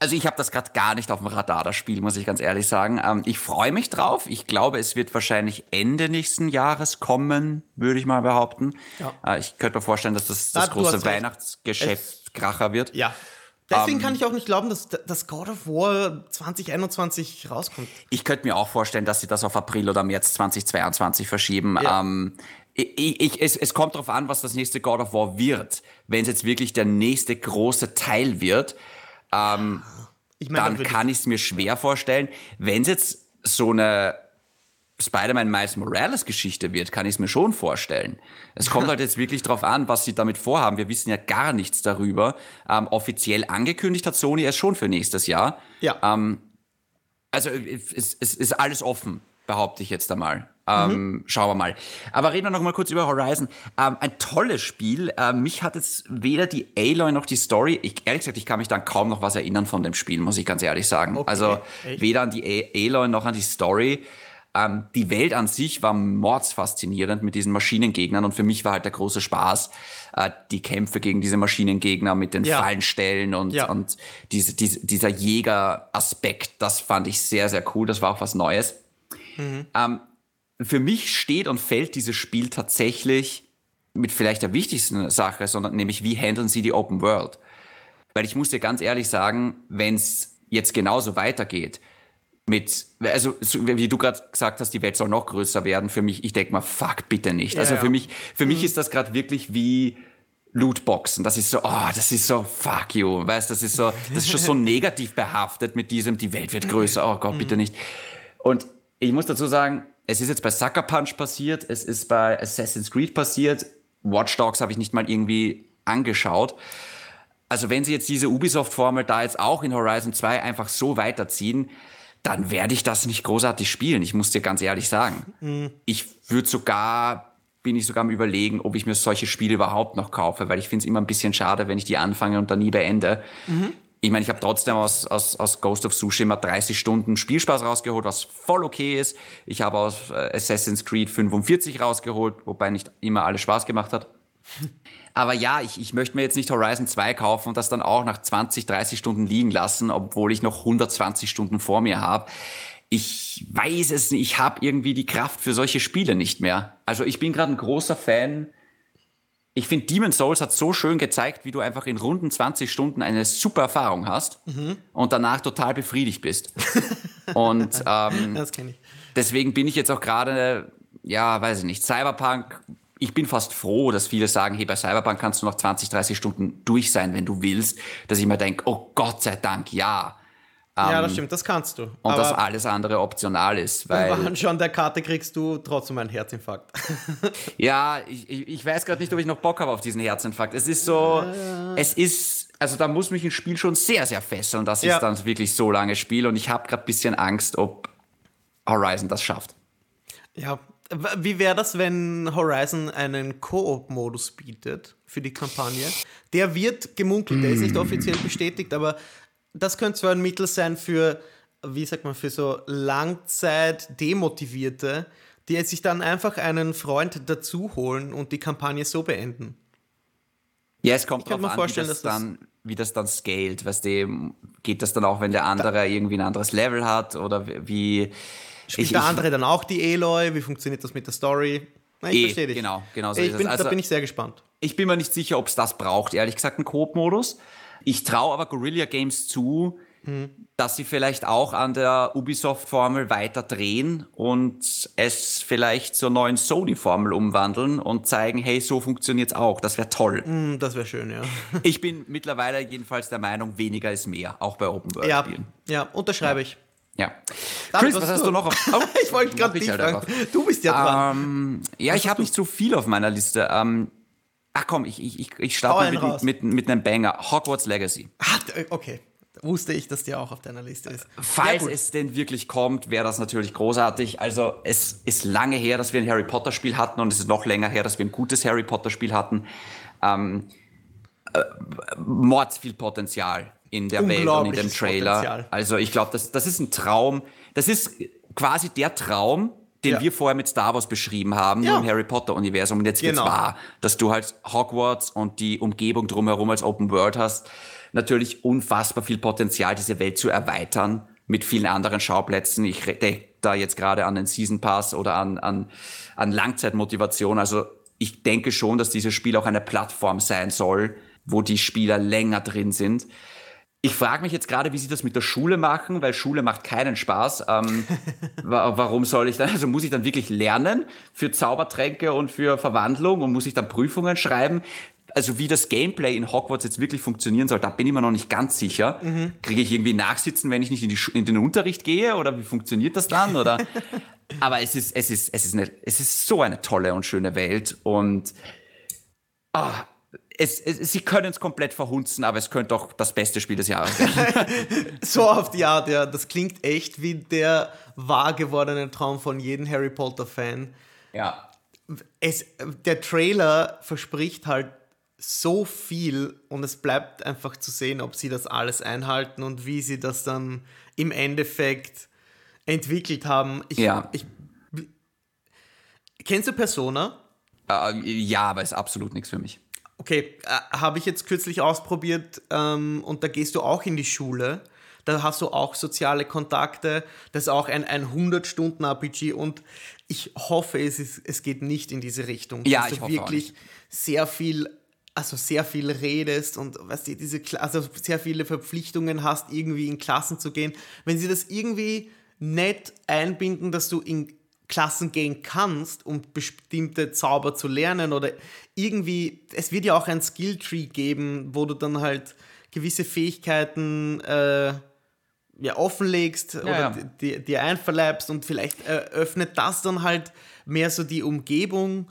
Also ich habe das gerade gar nicht auf dem Radar, das Spiel, muss ich ganz ehrlich sagen. Ähm, ich freue mich drauf. Ich glaube, es wird wahrscheinlich Ende nächsten Jahres kommen, würde ich mal behaupten. Ja. Äh, ich könnte mir vorstellen, dass das das Na, große Weihnachtsgeschäft Kracher wird. Ja, Deswegen um, kann ich auch nicht glauben, dass, dass God of War 2021 rauskommt. Ich könnte mir auch vorstellen, dass sie das auf April oder März 2022 verschieben. Ja. Ähm, ich, ich, es, es kommt darauf an, was das nächste God of War wird. Wenn es jetzt wirklich der nächste große Teil wird, ähm, ich mein, dann kann ich es mir schwer vorstellen. Wenn es jetzt so eine Spider-Man Miles Morales Geschichte wird, kann ich es mir schon vorstellen. Es kommt halt jetzt wirklich drauf an, was sie damit vorhaben. Wir wissen ja gar nichts darüber. Ähm, offiziell angekündigt hat Sony es schon für nächstes Jahr. Ja. Ähm, also es, es, ist alles offen, behaupte ich jetzt einmal. Ähm, mhm. Schauen wir mal. Aber reden wir noch mal kurz über Horizon. Ähm, ein tolles Spiel. Ähm, mich hat es weder die Aloy noch die Story. Ich, ehrlich gesagt, ich kann mich dann kaum noch was erinnern von dem Spiel, muss ich ganz ehrlich sagen. Okay. Also Echt? weder an die Aloy noch an die Story. Ähm, die Welt an sich war mordsfaszinierend mit diesen Maschinengegnern und für mich war halt der große Spaß äh, die Kämpfe gegen diese Maschinengegner mit den ja. Fallenstellen und, ja. und diese, diese, dieser Jäger-Aspekt, das fand ich sehr, sehr cool. Das war auch was Neues. Mhm. Ähm, für mich steht und fällt dieses Spiel tatsächlich mit vielleicht der wichtigsten Sache, sondern nämlich wie handeln sie die Open World? Weil ich muss dir ganz ehrlich sagen, wenn es jetzt genauso weitergeht, mit, also wie du gerade gesagt hast, die Welt soll noch größer werden. Für mich, ich denke mal, fuck, bitte nicht. Ja, also für ja. mich, für mhm. mich ist das gerade wirklich wie Lootboxen. Das ist so, oh, das ist so, fuck you. Weißt, das ist so, das ist schon so negativ behaftet mit diesem, die Welt wird größer. Oh Gott, bitte mhm. nicht. Und ich muss dazu sagen, es ist jetzt bei Sucker Punch passiert, es ist bei Assassin's Creed passiert. Watch Dogs habe ich nicht mal irgendwie angeschaut. Also wenn sie jetzt diese Ubisoft-Formel da jetzt auch in Horizon 2 einfach so weiterziehen, dann werde ich das nicht großartig spielen. Ich muss dir ganz ehrlich sagen. Mhm. Ich würde sogar, bin ich sogar am überlegen, ob ich mir solche Spiele überhaupt noch kaufe, weil ich finde es immer ein bisschen schade, wenn ich die anfange und dann nie beende. Mhm. Ich meine, ich habe trotzdem aus, aus, aus Ghost of Tsushima 30 Stunden Spielspaß rausgeholt, was voll okay ist. Ich habe aus äh, Assassin's Creed 45 rausgeholt, wobei nicht immer alles Spaß gemacht hat. Aber ja, ich, ich möchte mir jetzt nicht Horizon 2 kaufen und das dann auch nach 20, 30 Stunden liegen lassen, obwohl ich noch 120 Stunden vor mir habe. Ich weiß es nicht, ich habe irgendwie die Kraft für solche Spiele nicht mehr. Also ich bin gerade ein großer Fan. Ich finde, Demon Souls hat so schön gezeigt, wie du einfach in runden 20 Stunden eine super Erfahrung hast mhm. und danach total befriedigt bist. und ähm. Deswegen bin ich jetzt auch gerade, ja, weiß ich nicht, Cyberpunk ich bin fast froh, dass viele sagen, hey, bei Cyberpunk kannst du noch 20, 30 Stunden durch sein, wenn du willst, dass ich mir denke, oh Gott sei Dank, ja. ja, das ähm, stimmt, das kannst du. Und Aber dass alles andere optional ist. Weil beim Anschauen der Karte kriegst du trotzdem einen Herzinfarkt. ja, ich, ich weiß gerade nicht, ob ich noch Bock habe auf diesen Herzinfarkt. Es ist so, ja. es ist, also da muss mich ein Spiel schon sehr, sehr fesseln, dass ich ja. dann wirklich so lange spiele. Und ich habe gerade ein bisschen Angst, ob Horizon das schafft. Ja, wie wäre das, wenn Horizon einen Koop-Modus bietet für die Kampagne? Der wird gemunkelt, der ist nicht offiziell bestätigt, aber das könnte zwar ein Mittel sein für, wie sagt man, für so Langzeit-Demotivierte, die sich dann einfach einen Freund dazu holen und die Kampagne so beenden. Ja, es kommt darauf an, wie das, dann, wie das dann scaled. Weißt du, geht das dann auch, wenn der andere irgendwie ein anderes Level hat oder wie Spielt ich, der andere dann auch die Aloy? Wie funktioniert das mit der Story? Na, ich eh, verstehe dich. Genau, genau so ich bin, also, Da bin ich sehr gespannt. Ich bin mir nicht sicher, ob es das braucht, ehrlich gesagt, einen Coop-Modus. Ich traue aber Guerilla Games zu, hm. dass sie vielleicht auch an der Ubisoft-Formel weiter drehen und es vielleicht zur neuen Sony-Formel umwandeln und zeigen, hey, so funktioniert's auch. Das wäre toll. Hm, das wäre schön, ja. ich bin mittlerweile jedenfalls der Meinung, weniger ist mehr, auch bei Open-World-Spielen. Ja, ja, unterschreibe ja. ich. Ja. Chris, was, hast du noch auf? Oh, ich wollte gerade dich halt fragen. Du bist ja dran. Ähm, ja, was ich habe nicht zu viel auf meiner Liste. Ähm, ach komm, ich, ich, ich starte mit, mit, mit, einem Banger. Hogwarts Legacy. Ah, okay. Wusste ich, dass der auch auf deiner Liste ist. Falls ja, es denn wirklich kommt, wäre das natürlich großartig. Also es ist lange her, dass wir ein Harry Potter Spiel hatten und es ist noch länger her, dass wir ein gutes Harry Potter Spiel hatten. Ähm, äh, Mords viel Potenzial in der Welt und in dem Trailer. Potenzial. Also ich glaube, das, das ist ein Traum. Das ist quasi der Traum, den ja. wir vorher mit Star Wars beschrieben haben, ja. nur im Harry Potter-Universum. Und jetzt genau. wird's wahr, dass du halt Hogwarts und die Umgebung drumherum als Open World hast. Natürlich unfassbar viel Potenzial, diese Welt zu erweitern mit vielen anderen Schauplätzen. Ich denke da jetzt gerade an den Season Pass oder an, an, an Langzeitmotivation. Also ich denke schon, dass dieses Spiel auch eine Plattform sein soll, wo die Spieler länger drin sind. Ich frage mich jetzt gerade, wie sie das mit der Schule machen, weil Schule macht keinen Spaß. Ähm, warum soll ich dann, also muss ich dann wirklich lernen für Zaubertränke und für Verwandlung und muss ich dann Prüfungen schreiben? also wie das Gameplay in Hogwarts jetzt wirklich funktionieren soll, da bin ich mir noch nicht ganz sicher. Mhm. Kriege ich irgendwie Nachsitzen, wenn ich nicht in, in, den Unterricht gehe oder wie funktioniert das dann? Oder? Aber es ist, es ist, es ist eine, es ist so eine tolle und schöne Welt und oh, es, es, sie können es komplett verhunzen, aber es könnte doch das beste Spiel des Jahres werden. so auf die Art, ja. Das klingt echt wie der wahr gewordene Traum von jedem Harry Potter-Fan. Ja. Es, der Trailer verspricht halt so viel und es bleibt einfach zu sehen, ob sie das alles einhalten und wie sie das dann im Endeffekt entwickelt haben. Ich, ja. Ich, kennst du Persona? Uh, ja, aber ist absolut nichts für mich. Okay, äh, habe ich jetzt kürzlich ausprobiert ähm, und da gehst du auch in die Schule. Da hast du auch soziale Kontakte. Das ist auch ein, ein 100-Stunden-RPG und ich hoffe, es, ist, es geht nicht in diese Richtung. Ja, dass ich du hoffe wirklich sehr viel also sehr viel redest und weißt du, diese also sehr viele Verpflichtungen hast, irgendwie in Klassen zu gehen. Wenn sie das irgendwie nett einbinden, dass du in Klassen gehen kannst, um bestimmte Zauber zu lernen oder irgendwie, es wird ja auch ein Skilltree geben, wo du dann halt gewisse Fähigkeiten äh, ja, offenlegst ja, oder ja. dir einverleibst und vielleicht eröffnet das dann halt mehr so die Umgebung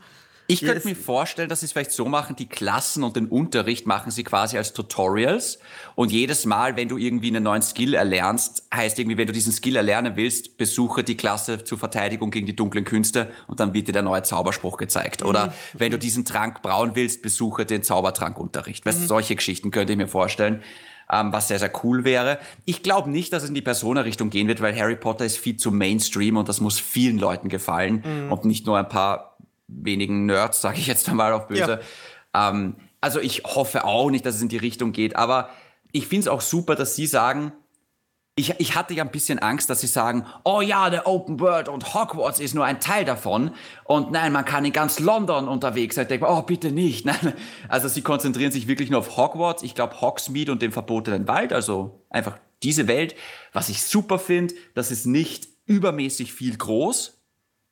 ich könnte mir vorstellen, dass sie es vielleicht so machen, die Klassen und den Unterricht machen sie quasi als Tutorials und jedes Mal, wenn du irgendwie einen neuen Skill erlernst, heißt irgendwie, wenn du diesen Skill erlernen willst, besuche die Klasse zur Verteidigung gegen die dunklen Künste und dann wird dir der neue Zauberspruch gezeigt. Oder mhm. wenn du diesen Trank brauen willst, besuche den Zaubertrankunterricht. Weißt, mhm. solche Geschichten könnte ich mir vorstellen. Ähm, was sehr, sehr cool wäre. Ich glaube nicht, dass es in die Persona-Richtung gehen wird, weil Harry Potter ist viel zu Mainstream und das muss vielen Leuten gefallen mhm. und nicht nur ein paar wenigen Nerds, sage ich jetzt einmal auf böse. Ja. Ähm, also ich hoffe auch nicht, dass es in die Richtung geht, aber ich finde es auch super, dass Sie sagen, ich, ich hatte ja ein bisschen Angst, dass Sie sagen, oh ja, der Open World und Hogwarts ist nur ein Teil davon und nein, man kann in ganz London unterwegs sein. Ich denke, oh bitte nicht. Nein. Also Sie konzentrieren sich wirklich nur auf Hogwarts, ich glaube Hogsmeade und den verbotenen Wald, also einfach diese Welt. Was ich super finde, das ist nicht übermäßig viel groß,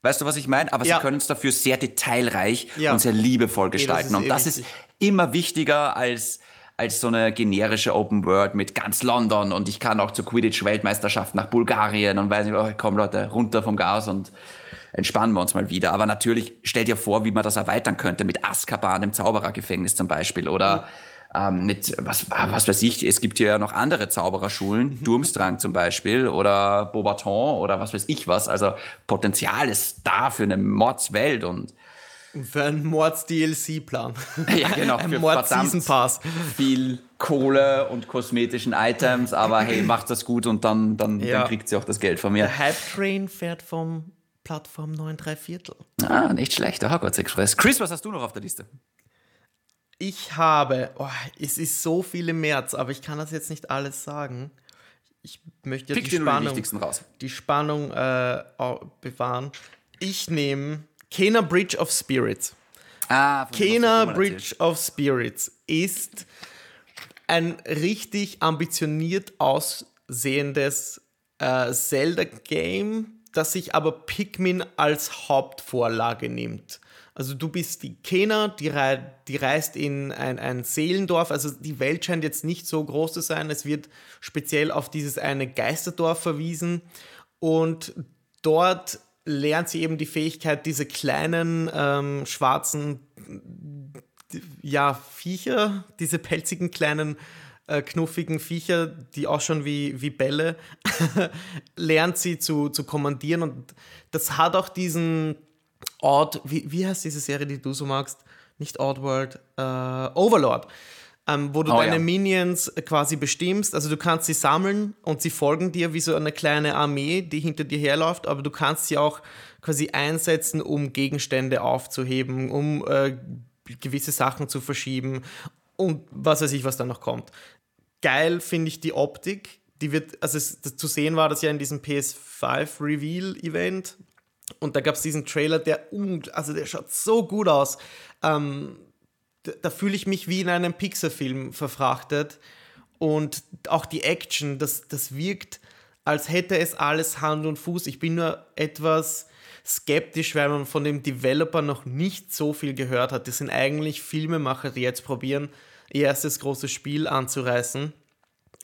Weißt du, was ich meine? Aber ja. sie können es dafür sehr detailreich ja. und sehr liebevoll gestalten. Ja, das und das ist immer wichtiger als als so eine generische Open World mit ganz London und ich kann auch zur Quidditch-Weltmeisterschaft nach Bulgarien und weiß nicht, oh, komm Leute, runter vom Gas und entspannen wir uns mal wieder. Aber natürlich, stell dir vor, wie man das erweitern könnte mit Azkaban, dem Zauberergefängnis zum Beispiel oder mhm ähm, mit, was, was weiß ich, es gibt hier ja noch andere Zaubererschulen, mhm. Durmstrang zum Beispiel oder Beaubaton oder was weiß ich was. Also Potenzial ist da für eine Mordswelt und für einen Mords-DLC-Plan. Ja, genau. Ein Mords-Season-Pass. Viel Kohle und kosmetischen Items, aber hey, macht das gut und dann, dann, ja. dann kriegt sie auch das Geld von mir. Der Hype-Train fährt vom Plattform 9 3 Viertel. Ah, nicht schlecht, der Hogwarts Express. Chris, was hast du noch auf der Liste? Ich habe, oh, es ist so viel im März, aber ich kann das jetzt nicht alles sagen. Ich möchte ja die Spannung, die, die Spannung äh, bewahren. Ich nehme Kena Bridge of Spirits. Ah, Kena Bridge of Spirits ist ein richtig ambitioniert aussehendes äh, Zelda-Game, das sich aber Pikmin als Hauptvorlage nimmt. Also du bist die Kena, die, rei die reist in ein, ein Seelendorf. Also die Welt scheint jetzt nicht so groß zu sein. Es wird speziell auf dieses eine Geisterdorf verwiesen. Und dort lernt sie eben die Fähigkeit, diese kleinen ähm, schwarzen ja, Viecher, diese pelzigen kleinen äh, knuffigen Viecher, die auch schon wie, wie Bälle, lernt sie zu, zu kommandieren. Und das hat auch diesen Odd, wie, wie heißt diese Serie, die du so magst? Nicht Oddworld, äh, Overlord. Ähm, wo du oh, deine ja. Minions quasi bestimmst. Also du kannst sie sammeln und sie folgen dir wie so eine kleine Armee, die hinter dir herläuft, aber du kannst sie auch quasi einsetzen, um Gegenstände aufzuheben, um äh, gewisse Sachen zu verschieben und was weiß ich, was da noch kommt. Geil finde ich die Optik. Die wird, also es, zu sehen war das ja in diesem PS5 Reveal Event, und da gab es diesen Trailer, der, also der schaut so gut aus. Ähm, da, da fühle ich mich wie in einem Pixar-Film verfrachtet. Und auch die Action, das, das wirkt, als hätte es alles Hand und Fuß. Ich bin nur etwas skeptisch, weil man von dem Developer noch nicht so viel gehört hat. Das sind eigentlich Filmemacher, die jetzt probieren, ihr erstes großes Spiel anzureißen.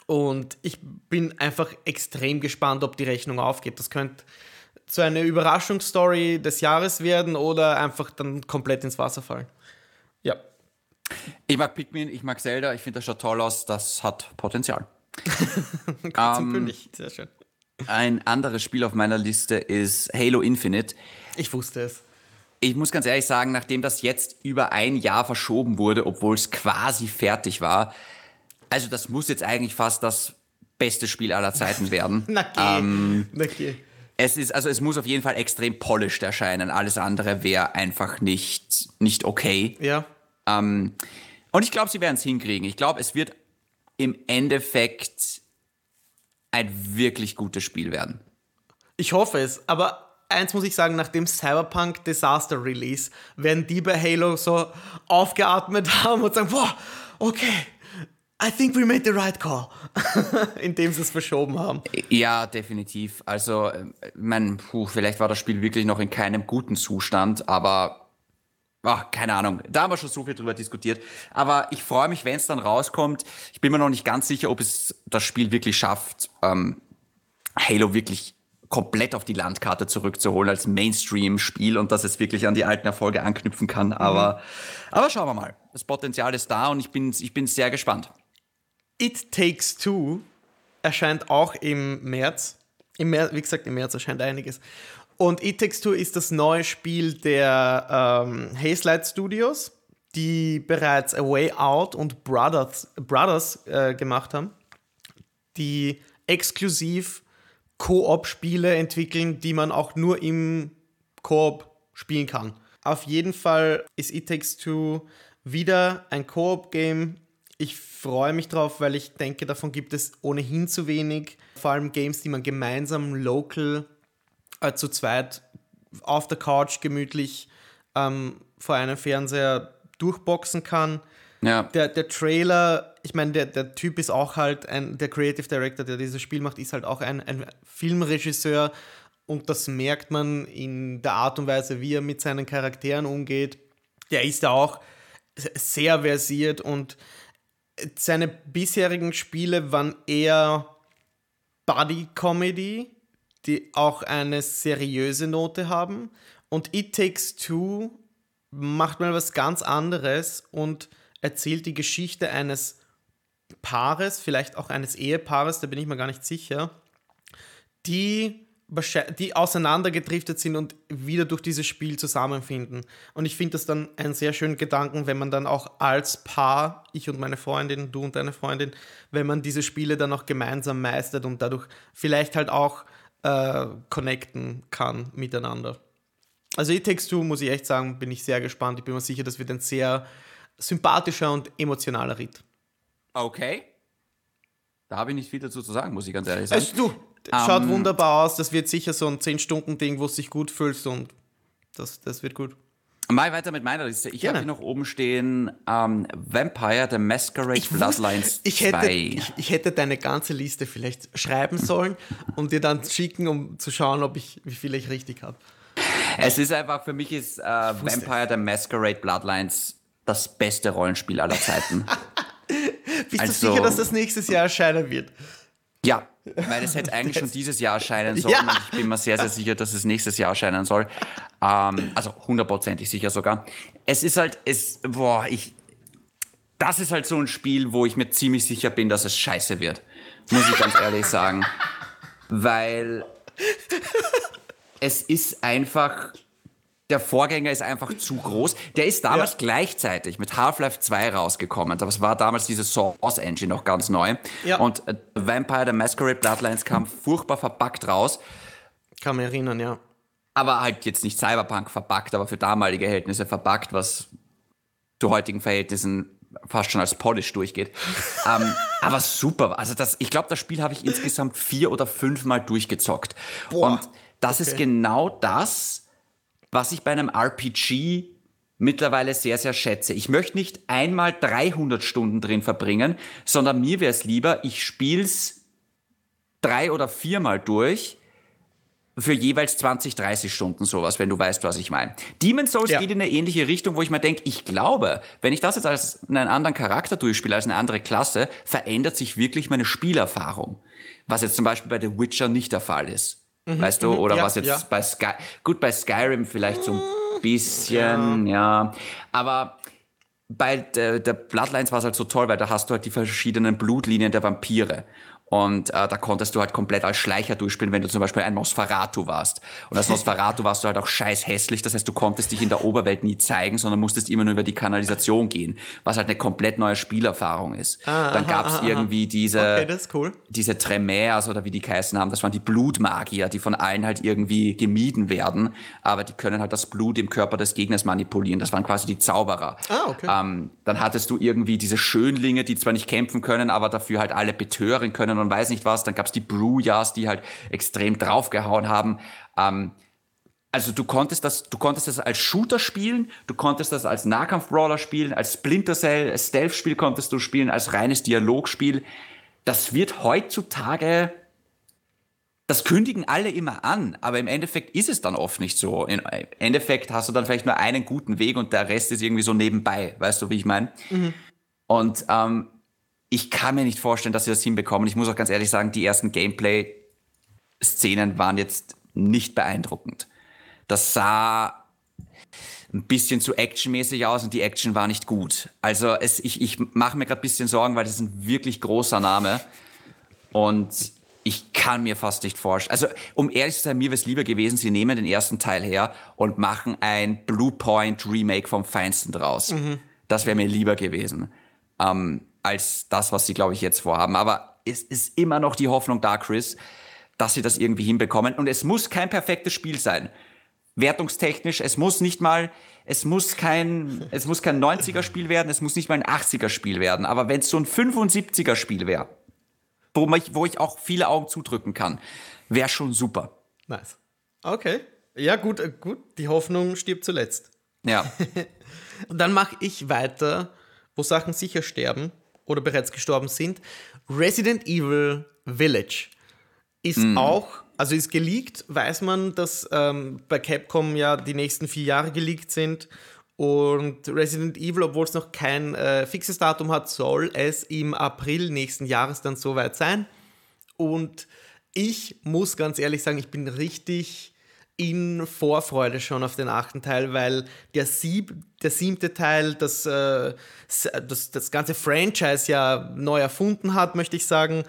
Und ich bin einfach extrem gespannt, ob die Rechnung aufgeht. Das könnte zu einer Überraschungsstory des Jahres werden oder einfach dann komplett ins Wasser fallen. Ja. Ich mag Pikmin, ich mag Zelda, ich finde das schaut toll aus, das hat Potenzial. Kurz und bündig, sehr schön. Ein anderes Spiel auf meiner Liste ist Halo Infinite. Ich wusste es. Ich muss ganz ehrlich sagen, nachdem das jetzt über ein Jahr verschoben wurde, obwohl es quasi fertig war, also das muss jetzt eigentlich fast das beste Spiel aller Zeiten werden. Na geh. Ähm, Na geh. Es ist, also es muss auf jeden Fall extrem polished erscheinen. Alles andere wäre einfach nicht, nicht okay. Ja. Ähm, und ich glaube, sie werden es hinkriegen. Ich glaube, es wird im Endeffekt ein wirklich gutes Spiel werden. Ich hoffe es, aber eins muss ich sagen, nach dem Cyberpunk Disaster Release werden die bei Halo so aufgeatmet haben und sagen, boah, okay, I think we made the right call, indem sie es verschoben haben. Ja, definitiv. Also, äh, mein, puh, vielleicht war das Spiel wirklich noch in keinem guten Zustand, aber ach, keine Ahnung. Da haben wir schon so viel drüber diskutiert. Aber ich freue mich, wenn es dann rauskommt. Ich bin mir noch nicht ganz sicher, ob es das Spiel wirklich schafft, ähm, Halo wirklich komplett auf die Landkarte zurückzuholen als Mainstream-Spiel und dass es wirklich an die alten Erfolge anknüpfen kann. Aber, aber schauen wir mal. Das Potenzial ist da und ich bin, ich bin sehr gespannt. It Takes Two erscheint auch im März. Im März, wie gesagt, im März erscheint einiges. Und It Takes Two ist das neue Spiel der ähm, Hazelight Studios, die bereits A Way Out und Brothers, Brothers äh, gemacht haben, die exklusiv Koop-Spiele entwickeln, die man auch nur im Koop spielen kann. Auf jeden Fall ist It Takes Two wieder ein Koop-Game. Ich freue mich drauf, weil ich denke, davon gibt es ohnehin zu wenig. Vor allem Games, die man gemeinsam local äh, zu zweit auf der Couch gemütlich ähm, vor einem Fernseher durchboxen kann. Ja. Der, der Trailer, ich meine, der, der Typ ist auch halt ein, der Creative Director, der dieses Spiel macht, ist halt auch ein, ein Filmregisseur und das merkt man in der Art und Weise, wie er mit seinen Charakteren umgeht. Der ist ja auch sehr versiert und seine bisherigen Spiele waren eher Buddy-Comedy, die auch eine seriöse Note haben. Und It Takes Two macht mal was ganz anderes und erzählt die Geschichte eines Paares, vielleicht auch eines Ehepaares, da bin ich mir gar nicht sicher, die, die auseinandergedriftet sind und wieder durch dieses Spiel zusammenfinden. Und ich finde das dann einen sehr schönen Gedanken, wenn man dann auch als Paar, ich und meine Freundin, du und deine Freundin, wenn man diese Spiele dann auch gemeinsam meistert und dadurch vielleicht halt auch äh, connecten kann miteinander. Also Takes Two, muss ich echt sagen, bin ich sehr gespannt. Ich bin mir sicher, das wird ein sehr sympathischer und emotionaler Ritt. Okay. Da habe ich nicht viel dazu zu sagen, muss ich ganz ehrlich sagen. Also du, schaut wunderbar aus. Das wird sicher so ein 10-Stunden-Ding, wo du dich gut fühlst und das, das wird gut. Mal weiter mit meiner Liste. Ich habe hier noch oben stehen ähm, Vampire the Masquerade Ich Bloodlines ich hätte, 2. ich, ich hätte deine ganze Liste vielleicht schreiben sollen und dir dann schicken, um zu schauen, ob ich, wie viele ich richtig habe. Es ist einfach, für mich ist äh, Vampire the Masquerade Bloodlines das beste Rollenspiel aller Zeiten. Bist Also- du sicher, dass das nächstes Jahr erscheinen wird? Ja, weil es hätte eigentlich schon dieses Jahr erscheinen sollen. Ja. Ich bin mir sehr, sehr sicher, dass es nächstes Jahr erscheinen soll. Ähm, also hundertprozentig sicher sogar. Es ist halt, es, boah, ich, das ist halt so ein Spiel, wo ich mir ziemlich sicher bin, dass es scheiße wird. Muss ich ganz ehrlich sagen. Weil es ist einfach, der Vorgänger ist einfach zu groß. Der ist damals Ja. gleichzeitig mit Half-Life 2 rausgekommen. Das war damals diese Source Engine noch ganz neu. Ja. Und äh, Vampire the Masquerade Bloodlines kam furchtbar verpackt raus. Kann mich erinnern, ja. Aber halt jetzt nicht Cyberpunk verpackt, aber für damalige Verhältnisse verpackt, was zu heutigen Verhältnissen fast schon als Polish durchgeht. ähm, aber super. Also das, ich glaube, das Spiel habe ich insgesamt vier oder fünfmal durchgezockt. Boah. Und das ist genau das, was ich bei einem RPG mittlerweile sehr, sehr schätze. Ich möchte nicht einmal 300 Stunden drin verbringen, sondern mir wäre es lieber, ich spiel's drei oder viermal durch, für jeweils 20, 30 Stunden sowas, wenn du weißt, was ich meine. Demon Souls ja. geht in eine ähnliche Richtung, wo ich mir denke, ich glaube, wenn ich das jetzt als einen anderen Charakter durchspiele, als eine andere Klasse, verändert sich wirklich meine Spielerfahrung. Was jetzt zum Beispiel bei The Witcher nicht der Fall ist. Mhm, weißt du? Mhm. Oder ja, was jetzt ja. bei Sky, gut, bei Skyrim vielleicht so ein bisschen, ja. Aber bei der, der Bloodlines war es halt so toll, weil da hast du halt die verschiedenen Blutlinien der Vampire. Und äh, da konntest du halt komplett als Schleicher durchspielen, wenn du zum Beispiel ein Nosferatu warst. Und als Nosferatu warst du halt auch scheiß hässlich. Das heißt, du konntest dich in der Oberwelt nie zeigen, sondern musstest immer nur über die Kanalisation gehen, was halt eine komplett neue Spielerfahrung ist. Ah, Dann gab es irgendwie diese, okay, cool. diese Tremers oder wie die geheißen haben. Das waren die Blutmagier, die von allen halt irgendwie gemieden werden. Aber die können halt das Blut im Körper des Gegners manipulieren. Das waren quasi die Zauberer. Ah, okay. Ähm, dann hattest du irgendwie diese Schönlinge, die zwar nicht kämpfen können, aber dafür halt alle betören können und weiß nicht was. Dann gab es die Brewjars, die halt extrem draufgehauen haben. Ähm, also du konntest das, du konntest das als Shooter spielen, du konntest das als Nahkampf-Brawler spielen, als Splinter Cell, Stealth-Spiel konntest du spielen, als reines Dialogspiel. Das wird heutzutage, das kündigen alle immer an, aber im Endeffekt ist es dann oft nicht so. Im Endeffekt hast du dann vielleicht nur einen guten Weg und der Rest ist irgendwie so nebenbei. Weißt du, wie ich meine? Mhm. Und ähm, ich kann mir nicht vorstellen, dass sie das hinbekommen. Ich muss auch ganz ehrlich sagen, die ersten Gameplay-Szenen waren jetzt nicht beeindruckend. Das sah ein bisschen zu actionmäßig aus und die Action war nicht gut. Also es, ich, ich mache mir gerade ein bisschen Sorgen, weil das ist ein wirklich großer Name und ich kann mir fast nicht vorstellen. Also um ehrlich zu sein, mir wäre es lieber gewesen, sie nehmen den ersten Teil her und machen ein Bluepoint Remake vom Feinsten draus. Mhm. Das wäre mir lieber gewesen. Ähm, als das, was sie, glaube ich, jetzt vorhaben. Aber es ist immer noch die Hoffnung da, Chris, dass sie das irgendwie hinbekommen. Und es muss kein perfektes Spiel sein. Wertungstechnisch, es muss nicht mal, es muss kein, es muss kein 90er-Spiel werden, es muss nicht mal ein 80er-Spiel werden. Aber wenn es so ein 75er-Spiel wäre, wo, wo ich auch viele Augen zudrücken kann, wäre schon super. Nice. Okay. Ja, gut, äh, gut. Die Hoffnung stirbt zuletzt. Ja. Dann mache ich weiter, wo Sachen sicher sterben oder bereits gestorben sind. Resident Evil Village ist mm. auch, also ist geleakt, weiß man, dass ähm, bei Capcom ja die nächsten vier Jahre geleakt sind. Und Resident Evil, obwohl es noch kein äh, fixes Datum hat, soll es im April nächsten Jahres dann soweit sein. Und ich muss ganz ehrlich sagen, ich bin richtig in Vorfreude schon auf den achten Teil, weil der, sieb, der siebte Teil das, äh, das, das ganze Franchise ja neu erfunden hat, möchte ich sagen,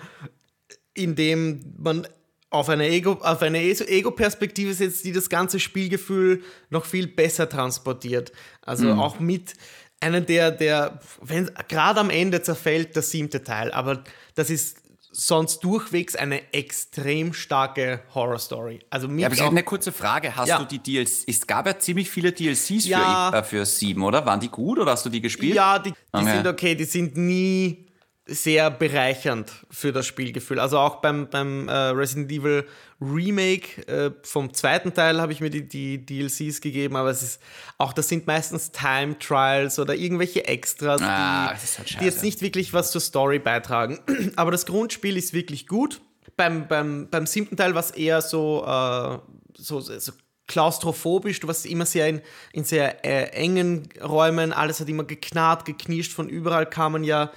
indem man auf eine Ego, auf eine Ego-Perspektive setzt, die das ganze Spielgefühl noch viel besser transportiert. Also mhm. auch mit einer der, der, wenn gerade am Ende zerfällt der siebte Teil, aber das ist sonst durchwegs eine extrem starke Horror-Story. Also ja, aber ich habe eine kurze Frage. Hast ja. du die DLCs? Es gab ja ziemlich viele DLCs ja. für, äh, für 7, oder? Waren die gut oder hast du die gespielt? Ja, die, die okay. sind okay. Die sind nie sehr bereichernd für das Spielgefühl. Also auch beim, beim äh, Resident Evil Remake äh, vom zweiten Teil habe ich mir die, die DLCs gegeben, aber es ist auch das sind meistens Time Trials oder irgendwelche Extras, ah, die, halt die, jetzt nicht wirklich was zur Story beitragen. aber das Grundspiel ist wirklich gut. Beim, beim, beim siebten Teil war es eher so, äh, so, so klaustrophobisch, du warst immer sehr in, in sehr äh, engen Räumen, alles hat immer geknarrt, geknirscht, von überall kamen ja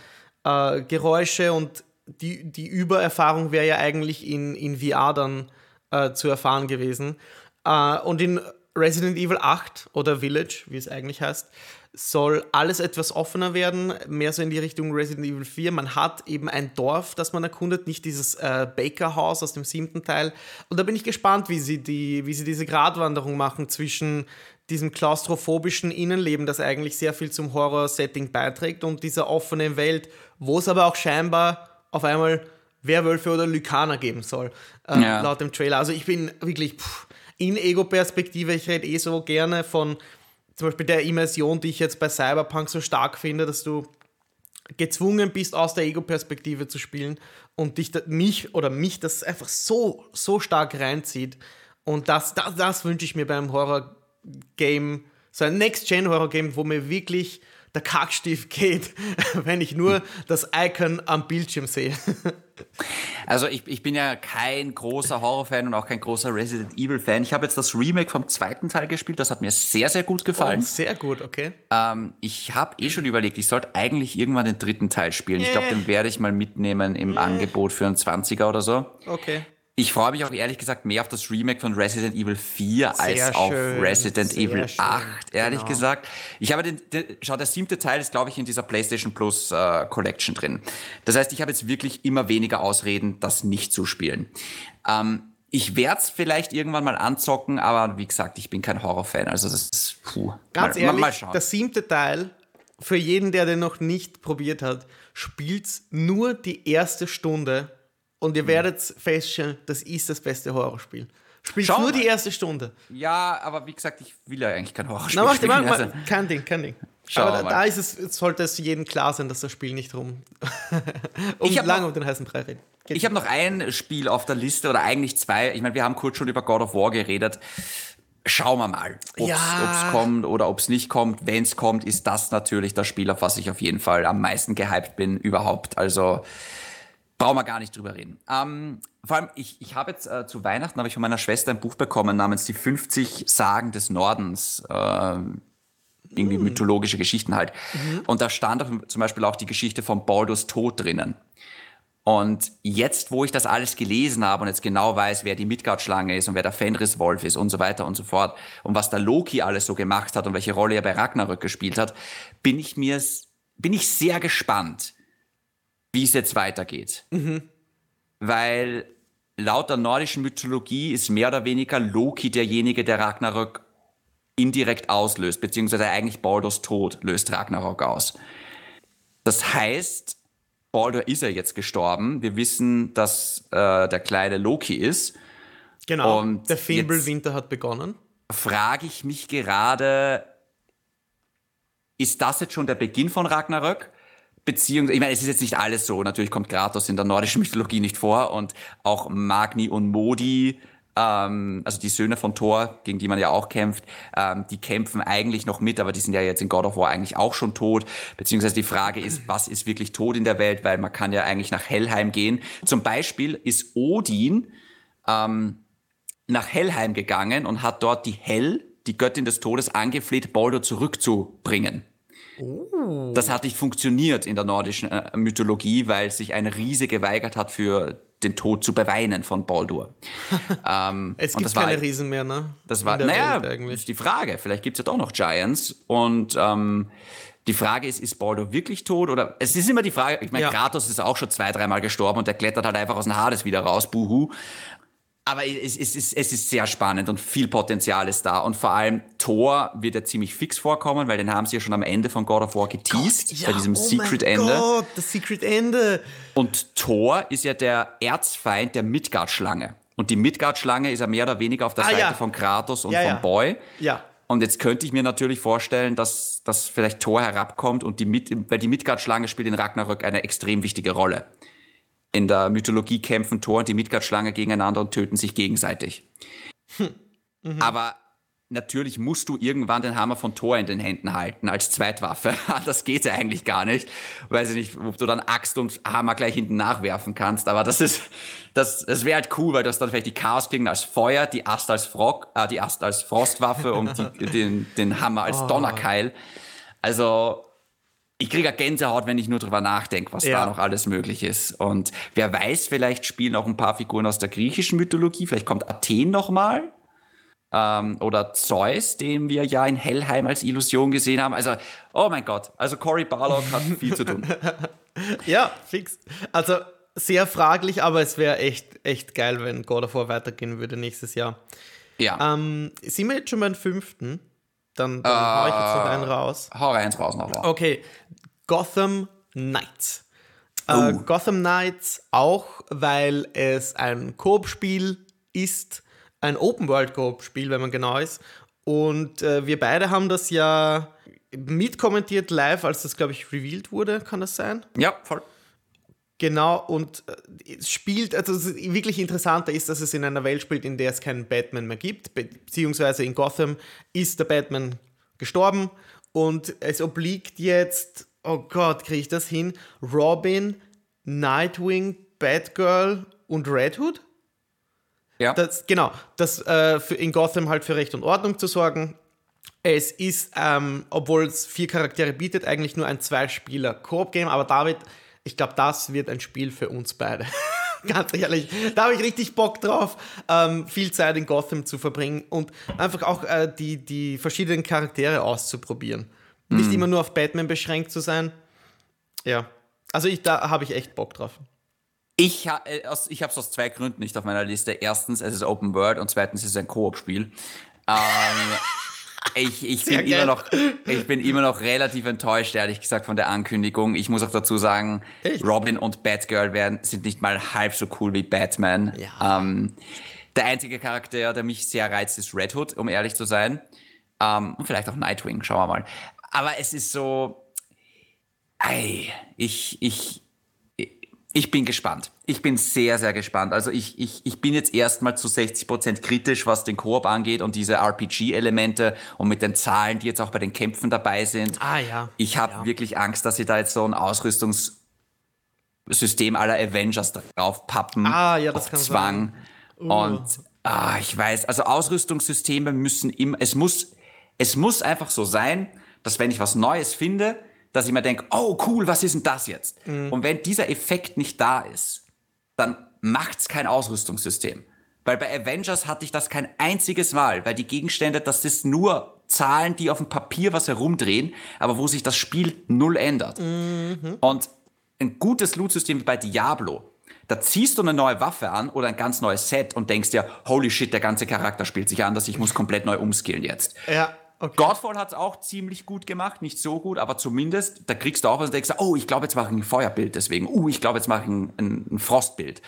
äh, Geräusche und die, die Übererfahrung wäre ja eigentlich in, in VR dann äh, zu erfahren gewesen. Äh, und in Resident Evil 8 oder Village, wie es eigentlich heißt, soll alles etwas offener werden, mehr so in die Richtung Resident Evil 4. Man hat eben ein Dorf, das man erkundet, nicht dieses äh, Baker-Haus aus dem siebten Teil. Und da bin ich gespannt, wie sie, die, wie sie diese Gratwanderung machen zwischen diesem klaustrophobischen Innenleben, das eigentlich sehr viel zum Horror-Setting beiträgt und dieser offenen Welt, wo es aber auch scheinbar auf einmal Werwölfe oder Lykaner geben soll, äh, ja. laut dem Trailer. Also ich bin wirklich pff, in Ego-Perspektive, ich rede eh so gerne von zum Beispiel der Immersion, die ich jetzt bei Cyberpunk so stark finde, dass du gezwungen bist, aus der Ego-Perspektive zu spielen und dich mich oder mich das einfach so, so stark reinzieht. Und das, das, das wünsche ich mir beim Horror-Game, so ein Next-Gen-Horror-Game, wo mir wirklich der Kackstift geht, wenn ich nur das Icon am Bildschirm sehe. Also ich, ich bin ja kein großer Horror-Fan und auch kein großer Resident Evil-Fan. Ich habe jetzt das Remake vom zweiten Teil gespielt, das hat mir sehr, sehr gut gefallen. Oh, sehr gut, okay. Ähm, ich habe eh schon überlegt, ich sollte eigentlich irgendwann den dritten Teil spielen. Yeah. Ich glaube, den werde ich mal mitnehmen im yeah. Angebot für einen 20er oder so. Okay. Ich freue mich auch ehrlich gesagt mehr auf das Remake von Resident Evil 4 sehr als auf Resident Evil 8, ehrlich genau. gesagt. Ich habe den, den, schau, der siebte Teil ist, glaube ich, in dieser PlayStation Plus äh, Collection drin. Das heißt, ich habe jetzt wirklich immer weniger Ausreden, das nicht zu spielen. Ähm, ich werde es vielleicht irgendwann mal anzocken, aber wie gesagt, ich bin kein Horrorfan. Also das ist, puh. Ganz mal, ehrlich, mal, mal der siebte Teil, für jeden, der den noch nicht probiert hat, spielt nur die erste Stunde und ihr werdet feststellen, das ist das beste Horrorspiel. Spielt nur mal. die erste Stunde. Ja, aber wie gesagt, ich will ja eigentlich kein Horrorspiel Na, spielen. Mach, also. Kein Ding, kein Ding. Schau aber da, da, ist es, sollte es jedem klar sein, dass das Spiel nicht rum um lange noch, um den heißen Brei redet. Ich habe noch ein Spiel auf der Liste oder eigentlich zwei. Ich meine, wir haben kurz schon über God of War geredet. Schauen wir mal, ob es ja. kommt oder ob es nicht kommt. Wenn es kommt, ist das natürlich das Spiel, auf was ich auf jeden Fall am meisten gehypt bin überhaupt. Also Brauchen wir gar nicht drüber reden. Ähm, vor allem, ich, ich habe jetzt äh, zu Weihnachten habe ich von meiner Schwester ein Buch bekommen namens Die 50 Sagen des Nordens. Äh, irgendwie mm. mythologische Geschichten halt. Mhm. Und da stand auch zum Beispiel auch die Geschichte von Baldurs Tod drinnen. Und jetzt, wo ich das alles gelesen habe und jetzt genau weiß, wer die Midgard-Schlange ist und wer der Fenris-Wolf ist und so weiter und so fort und was der Loki alles so gemacht hat und welche Rolle er bei Ragnarök gespielt hat, bin ich mir, bin ich sehr gespannt, wie es jetzt weitergeht. Mhm. Weil laut der nordischen Mythologie ist mehr oder weniger Loki derjenige, der Ragnarök indirekt auslöst, beziehungsweise eigentlich Baldurs Tod löst Ragnarok aus. Das heißt, Baldur ist ja jetzt gestorben. Wir wissen, dass äh, der kleine Loki ist. Genau. Und der Fimbulwinter hat begonnen. Frage ich mich gerade, ist das jetzt schon der Beginn von Ragnarök? Beziehung, ich meine, es ist jetzt nicht alles so. Natürlich kommt Kratos in der nordischen Mythologie nicht vor und auch Magni und Modi, ähm, also die Söhne von Thor, gegen die man ja auch kämpft, ähm, die kämpfen eigentlich noch mit, aber die sind ja jetzt in God of War eigentlich auch schon tot. Beziehungsweise die Frage ist, was ist wirklich tot in der Welt, weil man kann ja eigentlich nach Helheim gehen. Zum Beispiel ist Odin ähm, nach Helheim gegangen und hat dort die Hell, die Göttin des Todes, angefleht, Baldur zurückzubringen. Oh. Das hat nicht funktioniert in der nordischen äh, Mythologie, weil sich ein Riese geweigert hat, für den Tod zu beweinen von Baldur. ähm, es gibt keine war, Riesen mehr, ne? Das war, naja, ist die Frage. Vielleicht gibt es ja doch noch Giants. Und ähm, die Frage ist, ist Baldur wirklich tot? Oder es ist immer die Frage, ich meine, ja. Kratos ist auch schon zwei, dreimal gestorben und der klettert halt einfach aus dem Hades wieder raus, buhu. Aber es, es, ist, es ist sehr spannend und viel Potenzial ist da. Und vor allem Thor wird ja ziemlich fix vorkommen, weil den haben sie ja schon am Ende von God of War geteased, Gott, ja, bei diesem oh Secret-Ende. Gott, das Secret-Ende. Und Thor ist ja der Erzfeind der Midgard-Schlange. Und die Midgard-Schlange ist ja mehr oder weniger auf der ah, Seite ja. von Kratos und ja, von Boy. Ja. Und jetzt könnte ich mir natürlich vorstellen, dass, dass vielleicht Thor herabkommt und die, weil die Midgard-Schlange spielt in Ragnarök eine extrem wichtige Rolle in der Mythologie kämpfen Thor und die Midgard-Schlange gegeneinander und töten sich gegenseitig. Hm. Mhm. Aber natürlich musst du irgendwann den Hammer von Thor in den Händen halten als Zweitwaffe. das geht ja eigentlich gar nicht. Weiß ich nicht, ob du dann Axt und Hammer gleich hinten nachwerfen kannst. Aber das ist, das, das wäre halt cool, weil das dann vielleicht die Chaos-Klingen als Feuer, die Ast als Frog, äh, die Ast als Frostwaffe und die, den, den Hammer als oh. Donnerkeil. Also, ich kriege Gänsehaut, wenn ich nur drüber nachdenke, was ja. da noch alles möglich ist. Und wer weiß, vielleicht spielen auch ein paar Figuren aus der griechischen Mythologie. Vielleicht kommt Athen noch mal. Ähm, oder Zeus, den wir ja in Hellheim als Illusion gesehen haben. Also, oh mein Gott. Also Cory Barlog hat viel zu tun. ja, fix. Also sehr fraglich, aber es wäre echt, echt geil, wenn God of War weitergehen würde nächstes Jahr. Ja. Ähm, sind wir jetzt schon beim fünften? Dann, dann uh, hau ich jetzt noch einen raus. Hau eins raus noch. Okay, Gotham Knights. Äh, oh. Äh, Gotham Knights auch, weil es ein Koop-Spiel ist, ein Open-World-Koop-Spiel, wenn man genau ist. Und äh, wir beide haben das ja mitkommentiert live, als das, glaube ich, revealed wurde, kann das sein? Ja, voll. Genau, und äh, es spielt, also wirklich interessanter ist, dass es in einer Welt spielt, in der es keinen Batman mehr gibt, beziehungsweise in Gotham ist der Batman gestorben und es obliegt jetzt, oh Gott, kriege ich das hin, Robin, Nightwing, Batgirl und Red Hood. Ja. Das, genau, das äh, in Gotham halt für Recht und Ordnung zu sorgen. Es ist, ähm, obwohl es vier Charaktere bietet, eigentlich nur ein Zwei-Spieler-Koop-Game, aber David, ich glaube, das wird ein Spiel für uns beide. Ganz ehrlich, da habe ich richtig Bock drauf, ähm, viel Zeit in Gotham zu verbringen und einfach auch äh, die, die verschiedenen Charaktere auszuprobieren. Nicht immer nur auf Batman beschränkt zu sein. Ja, also ich, da habe ich echt Bock drauf. Ich, ha, äh, aus, ich habe es aus zwei Gründen nicht auf meiner Liste. Erstens, es ist Open World und zweitens, es ist ein Koop-Spiel. Ähm, ich, ich, Sehr bin immer noch, ich bin immer noch relativ enttäuscht, ehrlich gesagt, von der Ankündigung. Ich muss auch dazu sagen, Echt? Robin und Batgirl werden, sind nicht mal halb so cool wie Batman. Ja. Ähm, der einzige Charakter, der mich sehr reizt, ist Red Hood, um ehrlich zu sein. Ähm, und vielleicht auch Nightwing, schauen wir mal. Aber es ist so, Ei, ich, ich, ich bin gespannt. Ich bin sehr, sehr gespannt. Also ich, ich, ich bin jetzt erstmal zu 60% kritisch, was den Koop angeht und diese RPG-Elemente und mit den Zahlen, die jetzt auch bei den Kämpfen dabei sind. Ah, ja. Ich habe Ja. wirklich Angst, dass sie da jetzt so ein Ausrüstungssystem aller Avengers drauf pappen. Ah, ja, das kann Zwang. Und ah, ich weiß, also Ausrüstungssysteme müssen immer, es muss, es muss einfach so sein, dass wenn ich was Neues finde, dass ich mir denke, oh cool, was ist denn das jetzt? Mhm. Und wenn dieser Effekt nicht da ist, dann macht's kein Ausrüstungssystem. Weil bei Avengers hatte ich das kein einziges Mal, weil die Gegenstände, das ist nur Zahlen, die auf dem Papier was herumdrehen, aber wo sich das Spiel null ändert. Und ein gutes Loot-System wie bei Diablo, da ziehst du eine neue Waffe an oder ein ganz neues Set und denkst dir, holy shit, der ganze Charakter spielt sich anders, ich muss komplett neu umskillen jetzt. Ja, okay. Godfall hat es auch ziemlich gut gemacht, nicht so gut, aber zumindest, da kriegst du auch was und denkst, oh, ich glaube, jetzt mache ich ein Feuerbild deswegen. Uh, ich glaube, jetzt mache ich ein, ein, ein Frostbild.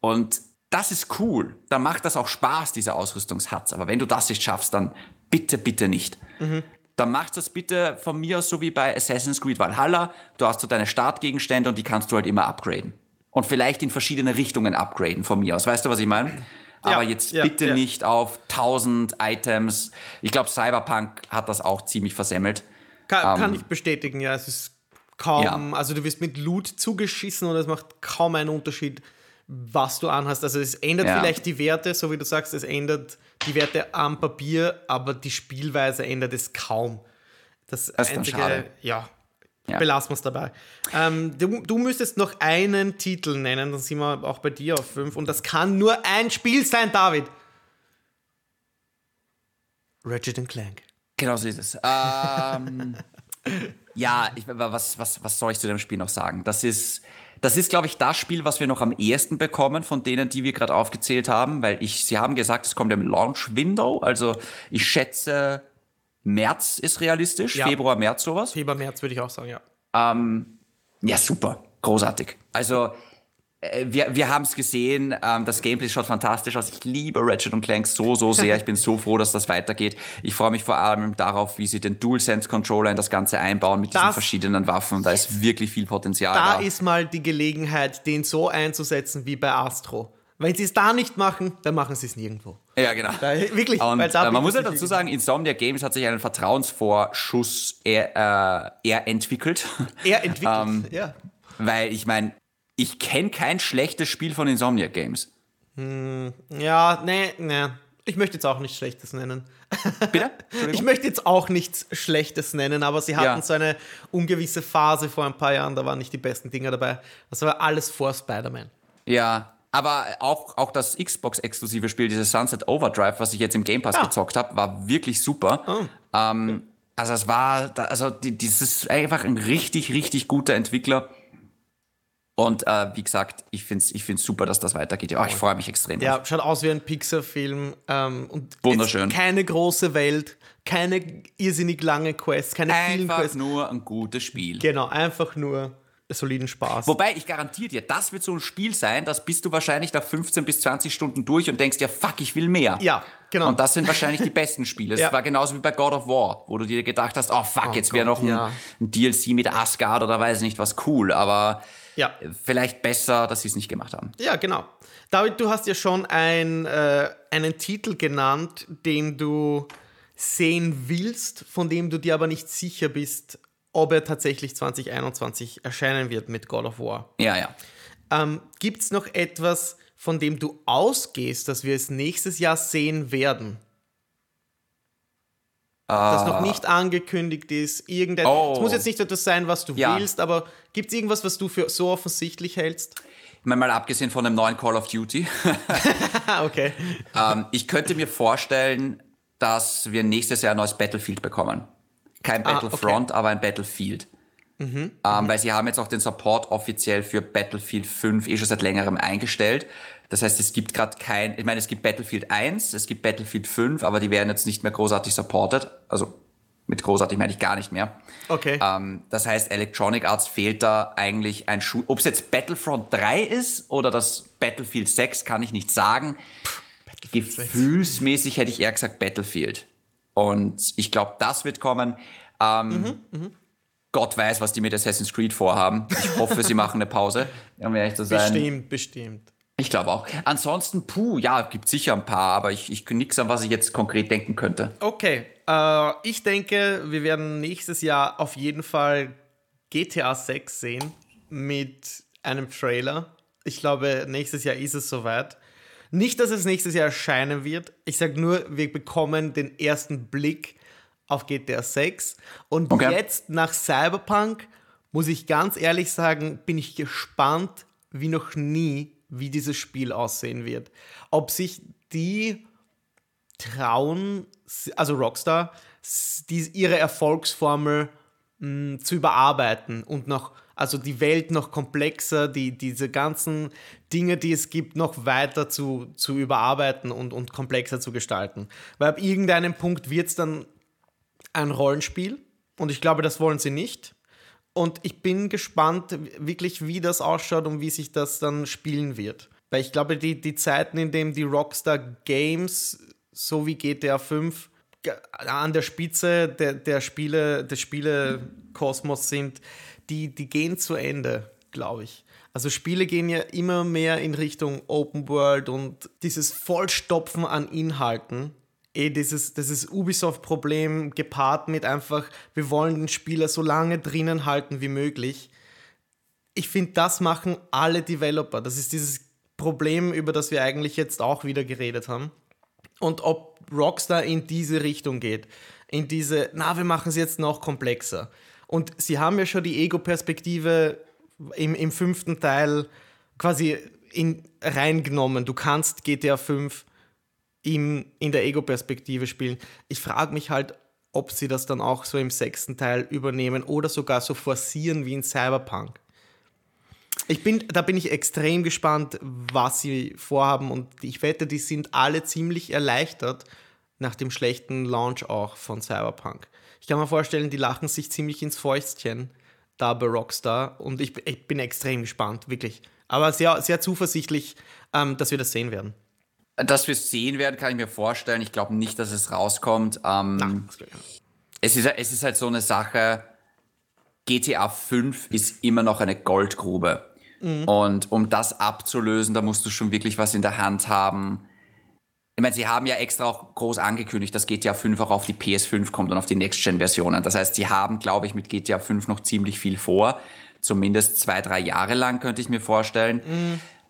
Und das ist cool. Dann macht das auch Spaß, diese Ausrüstungshatz. Aber wenn du das nicht schaffst, dann bitte, bitte nicht. Dann machst das bitte von mir aus so wie bei Assassin's Creed Valhalla. Du hast so deine Startgegenstände und die kannst du halt immer upgraden. Und vielleicht in verschiedene Richtungen upgraden von mir aus. Weißt du, was ich meine? Aber Ja, jetzt ja, bitte ja. nicht auf 1000 Items. Ich glaube, Cyberpunk hat das auch ziemlich versemmelt. Kann, kann Ähm, ich bestätigen, ja. Es ist kaum, also du wirst mit Loot zugeschissen und es macht kaum einen Unterschied, was du anhast. Also es ändert vielleicht die Werte, so wie du sagst, es ändert die Werte am Papier, aber die Spielweise ändert es kaum. Das, Das einzige, schade. ja, Ja. belassen wir es dabei. Ähm, du, du müsstest noch einen Titel nennen, dann sind wir auch bei dir auf fünf. Und das kann nur ein Spiel sein, David. Ratchet Clank. Genau so ist es. Ähm, ja, ich, was, was, was soll ich zu dem Spiel noch sagen? Das ist, das ist, glaube ich, das Spiel, was wir noch am ehesten bekommen von denen, die wir gerade aufgezählt haben, weil ich, sie haben gesagt, es kommt im Launch-Window. Also ich schätze, März ist realistisch, Ja. Februar, März sowas. Februar, März würde ich auch sagen, ja. Ja, super. Großartig. Also, äh, wir, wir haben es gesehen, ähm, das Gameplay schaut fantastisch aus. Ich liebe Ratchet und Clank so, so sehr. Ich bin so froh, dass das weitergeht. Ich freue mich vor allem darauf, wie sie den DualSense-Controller in das Ganze einbauen mit diesen Das- verschiedenen Waffen. Da ist wirklich viel Potenzial Da da. ist mal die Gelegenheit, den so einzusetzen wie bei Astro. Wenn sie es da nicht machen, dann machen sie es nirgendwo. ja, genau. Da, wirklich. Und, äh, man muss halt sich dazu sagen, Insomnia Games hat sich einen Vertrauensvorschuss eher, äh, eher entwickelt. Er entwickelt. Ähm, ja. Weil ich meine, ich kenne kein schlechtes Spiel von Insomnia Games. Ja, nee, nee. Ich möchte jetzt auch nichts Schlechtes nennen. Bitte? Ich möchte jetzt auch nichts Schlechtes nennen, aber sie hatten Ja. so eine ungewisse Phase vor ein paar Jahren, da waren nicht die besten Dinge dabei. Das war alles vor Spider-Man. Ja, aber auch, auch das Xbox-exklusive Spiel, dieses Sunset Overdrive, was ich jetzt im Game Pass Ah. gezockt habe, war wirklich super. Ähm, also es war, also die, einfach ein richtig, richtig guter Entwickler. Und äh, wie gesagt, ich finde es ich find's super, dass das weitergeht. Ja, ich freue mich extrem. drauf. Ja, schaut aus wie ein Pixar-Film. Ähm, und Wunderschön. Keine große Welt, keine irrsinnig lange Quest, keine vielen Einfach Quests. nur ein gutes Spiel. Genau, einfach nur soliden Spaß. Wobei, ich garantiere dir, das wird so ein Spiel sein, das bist du wahrscheinlich nach 15 bis 20 Stunden durch und denkst dir, fuck, ich will mehr. Ja, genau. Und das sind wahrscheinlich die besten Spiele. Es Ja. war genauso wie bei God of War, wo du dir gedacht hast, oh fuck, jetzt wäre noch ein, ja. ein DLC mit Asgard oder weiß nicht was cool, aber ja. vielleicht besser, dass sie es nicht gemacht haben. Ja, genau. David, du hast ja schon ein, äh, einen Titel genannt, den du sehen willst, von dem du dir aber nicht sicher bist, ob er tatsächlich 2021 erscheinen wird mit God of War. Ja, ja. Ähm, Gibt es noch etwas, von dem du ausgehst, dass wir es nächstes Jahr sehen werden? Das noch nicht angekündigt ist. Irgendein, Oh. Es muss jetzt nicht etwas sein, was du Ja. willst, aber gibt es irgendwas, was du für so offensichtlich hältst? Ich meine, mal abgesehen von dem neuen Call of Duty. Ah, okay. ähm, ich könnte mir vorstellen, dass wir nächstes Jahr ein neues Battlefield bekommen. Kein Ah, Battlefront, aber ein Battlefield. Mhm, Ähm, weil sie haben jetzt auch den Support offiziell für Battlefield 5 eh schon seit längerem eingestellt. Das heißt, es gibt gerade kein, ich meine, es gibt Battlefield 1, es gibt Battlefield 5, aber die werden jetzt nicht mehr großartig supported. Also mit großartig meine ich gar nicht mehr. Okay. Ähm, das heißt, Electronic Arts fehlt da eigentlich ein Schuh. Ob es jetzt Battlefront 3 ist oder das Battlefield 6, kann ich nicht sagen. Gefühlsmäßig hätte ich eher gesagt Battlefield. Und ich glaube, das wird kommen. Ähm, Gott weiß, was die mit Assassin's Creed vorhaben. Ich hoffe, sie machen eine Pause, um ehrlich zu sein. Bestimmt, bestimmt. Ich glaube auch. Ansonsten, puh, ja, gibt sicher ein paar, aber ich, ich nichts an was ich jetzt konkret denken könnte. Okay, äh, ich denke, wir werden nächstes Jahr auf jeden Fall GTA 6 sehen mit einem Trailer. Ich glaube, nächstes Jahr ist es soweit. Nicht, dass es nächstes Jahr erscheinen wird. Ich sage nur, wir bekommen den ersten Blick auf GTA 6. Und Okay. jetzt nach Cyberpunk, muss ich ganz ehrlich sagen, bin ich gespannt wie noch nie, wie dieses Spiel aussehen wird. Ob sich die trauen, also Rockstar, die, ihre Erfolgsformel mh, zu überarbeiten und noch, also die Welt noch komplexer, die, diese ganzen Dinge, die es gibt, noch weiter zu, zu überarbeiten und, und komplexer zu gestalten. Weil ab irgendeinem Punkt wird es dann ein Rollenspiel und ich glaube, das wollen sie nicht. Und ich bin gespannt, wirklich, wie das ausschaut und wie sich das dann spielen wird. Weil ich glaube, die, die Zeiten, in denen die Rockstar Games, so wie GTA 5, ge- an der Spitze der, der Spiele, des Spielekosmos sind, die, die gehen zu Ende, glaube ich. Also Spiele gehen ja immer mehr in Richtung Open World und dieses Vollstopfen an Inhalten eh dieses, dieses Ubisoft-Problem gepaart mit einfach, wir wollen den Spieler so lange drinnen halten wie möglich. Ich finde, das machen alle Developer. Das ist dieses Problem, über das wir eigentlich jetzt auch wieder geredet haben. Und ob Rockstar in diese Richtung geht, in diese, na, wir machen es jetzt noch komplexer. Und sie haben ja schon die Ego-Perspektive im, im fünften Teil quasi in, reingenommen. Du kannst GTA 5 im, in der Ego-Perspektive spielen. Ich frage mich halt, ob sie das dann auch so im sechsten Teil übernehmen oder sogar so forcieren wie in Cyberpunk. Ich bin, da bin ich extrem gespannt, was sie vorhaben und ich wette, die sind alle ziemlich erleichtert nach dem schlechten Launch auch von Cyberpunk. Ich kann mir vorstellen, die lachen sich ziemlich ins Fäustchen da bei Rockstar und ich, ich bin extrem gespannt, wirklich. Aber sehr, sehr zuversichtlich, ähm, dass wir das sehen werden. Dass wir es sehen werden, kann ich mir vorstellen. Ich glaube nicht, dass es rauskommt. Ähm, es, ist, es ist halt so eine Sache, GTA 5 ist immer noch eine Goldgrube. Und um das abzulösen, da musst du schon wirklich was in der Hand haben. Ich meine, sie haben ja extra auch groß angekündigt, dass GTA 5 auch auf die PS5 kommt und auf die Next-Gen-Versionen. Das heißt, sie haben, glaube ich, mit GTA 5 noch ziemlich viel vor. Zumindest zwei, drei Jahre lang könnte ich mir vorstellen.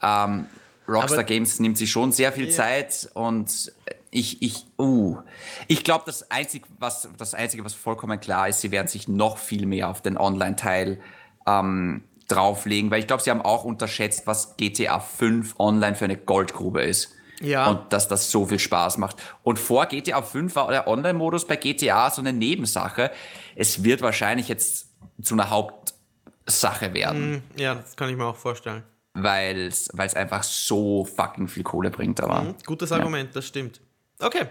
Ähm, Rockstar Aber- Games nimmt sich schon sehr viel Zeit und ich, ich, uh. Ich glaube, das Einzige, was, das Einzige, was vollkommen klar ist, sie werden sich noch viel mehr auf den Online-Teil ähm, drauflegen, weil ich glaube, sie haben auch unterschätzt, was GTA 5 online für eine Goldgrube ist. Ja. Und dass das so viel Spaß macht. Und vor GTA 5 war der Online-Modus bei GTA so eine Nebensache. Es wird wahrscheinlich jetzt zu einer Hauptsache werden, Ja, das kann ich mir auch vorstellen. weil es einfach so fucking viel Kohle bringt. Aber Gutes Argument, das stimmt. Okay.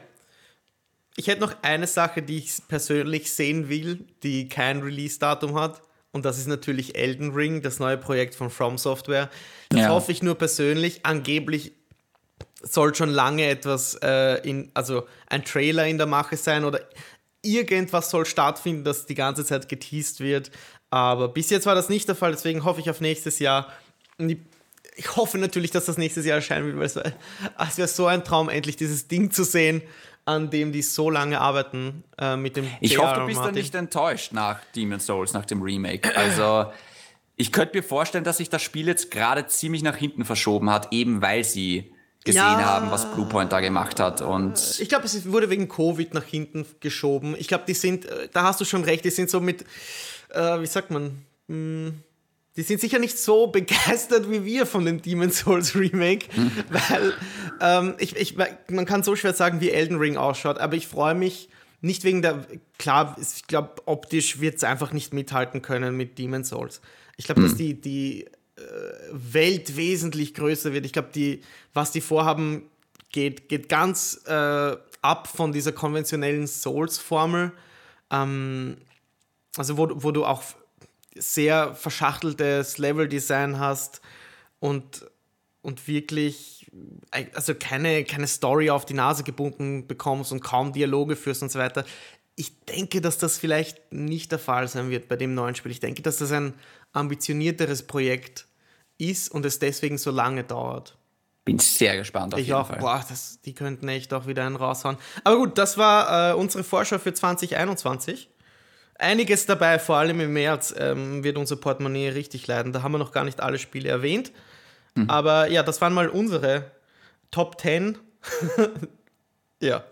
Ich hätte noch eine Sache, die ich persönlich sehen will, die kein Release-Datum hat. Und das ist natürlich Elden Ring, das neue Projekt von From Software. Das Ja. hoffe ich nur persönlich. Angeblich soll schon lange etwas äh, in, also ein Trailer in der Mache sein oder irgendwas soll stattfinden, das die ganze Zeit geteased wird. Aber bis jetzt war das nicht der Fall, deswegen hoffe ich auf nächstes Jahr. Ich, hoffe natürlich, dass das nächstes Jahr erscheinen wird, weil es, es wäre so ein Traum, endlich dieses Ding zu sehen, an dem die so lange arbeiten äh, mit dem ich hoffe, du bist dann nicht enttäuscht nach Demon's Souls, nach dem Remake. Also, Ich könnte mir vorstellen, dass sich das Spiel jetzt gerade ziemlich nach hinten verschoben hat, eben weil sie gesehen ja, haben, was Bluepoint da gemacht hat. Und ich glaube, es wurde wegen Covid nach hinten geschoben. Ich glaube, die sind, äh, da hast du schon recht, die sind so mit, äh, wie sagt man, mh, hm, die sind sicher nicht so begeistert wie wir von dem Demon Souls Remake, hm. weil ähm, ich, ich, man kann so schwer sagen, wie Elden Ring ausschaut, aber ich freue mich nicht wegen der, klar, ich glaube, optisch wird es einfach nicht mithalten können mit Demon Souls. Ich glaube, hm. dass die, die äh, Welt wesentlich größer wird. Ich glaube, die, was die vorhaben, geht, geht ganz äh, ab von dieser konventionellen Souls-Formel. Ähm, also, wo, wo du auch sehr verschachteltes Level-Design hast und, und wirklich also keine, keine Story auf die Nase gebunden bekommst und kaum Dialoge führst und so weiter. Ich denke, dass das vielleicht nicht der Fall sein wird bei dem neuen Spiel. Ich denke, dass das ein ambitionierteres Projekt ist und es deswegen so lange dauert. Bin sehr gespannt auf ich jeden auch, Fall. Boah, das, die könnten echt auch wieder einen raushauen. Aber gut, das war äh, unsere Vorschau für 2021 einiges dabei, vor allem im März ähm, wird unser Portemonnaie richtig leiden. Da haben wir noch gar nicht alle Spiele erwähnt. Mhm. Aber ja, das waren mal unsere Top 10. ja.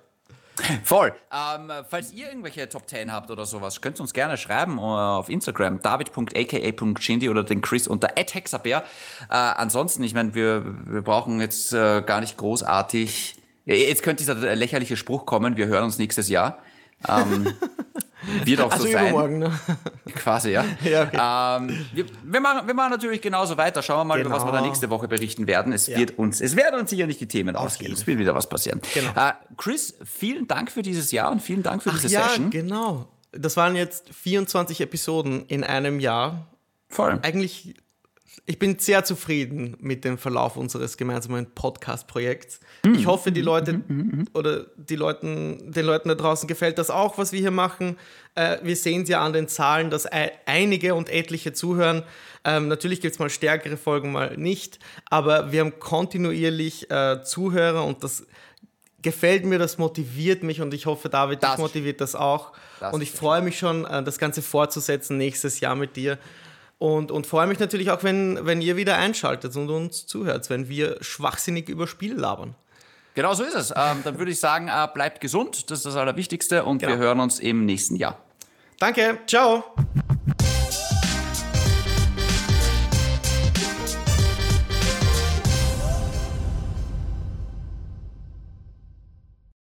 Voll. Ähm, falls ihr irgendwelche Top 10 habt oder sowas, könnt ihr uns gerne schreiben uh, auf Instagram, david.aka.shindy oder den Chris unter @hexabear. Äh, ansonsten, ich meine, wir, wir brauchen jetzt äh, gar nicht großartig. Jetzt könnte dieser lächerliche Spruch kommen, wir hören uns nächstes Jahr. Ähm, Wird auch also so sein. Übermorgen, ne? Quasi, ja. ja okay. ähm, wir, wir, machen, wir machen natürlich genauso weiter. Schauen wir mal, genau. über was wir da genau. nächste Woche berichten werden. Es, ja. wird uns, es werden uns sicher nicht die Themen ausgehen. Es wird wieder was passieren. Genau. Äh, Chris, vielen Dank für dieses Jahr und vielen Dank für Ach, diese ja, Session. genau. Das waren jetzt 24 Episoden in einem Jahr. Voll. Eigentlich ich bin sehr zufrieden mit dem Verlauf unseres gemeinsamen Podcast-Projekts. Mhm. Ich hoffe, die Leute mhm. mhm, mhm. oder die Leuten, den Leuten da draußen gefällt das auch, was wir hier machen. Äh, wir sehen es ja an den Zahlen, dass einige und etliche zuhören. Ähm, natürlich gibt es mal stärkere Folgen, mal nicht, aber wir haben kontinuierlich äh, Zuhörer und das gefällt mir, das motiviert mich und ich hoffe, David, das dich motiviert das auch. Das und ich freue mich schon, äh, das Ganze fortzusetzen nächstes Jahr mit dir. Und, und freue mich natürlich auch, wenn, wenn ihr wieder einschaltet und uns zuhört, wenn wir schwachsinnig über Spiele labern. Genau so ist es. Ähm, dann würde ich sagen, äh, bleibt gesund, das ist das Allerwichtigste und genau. wir hören uns im nächsten Jahr. Danke, ciao.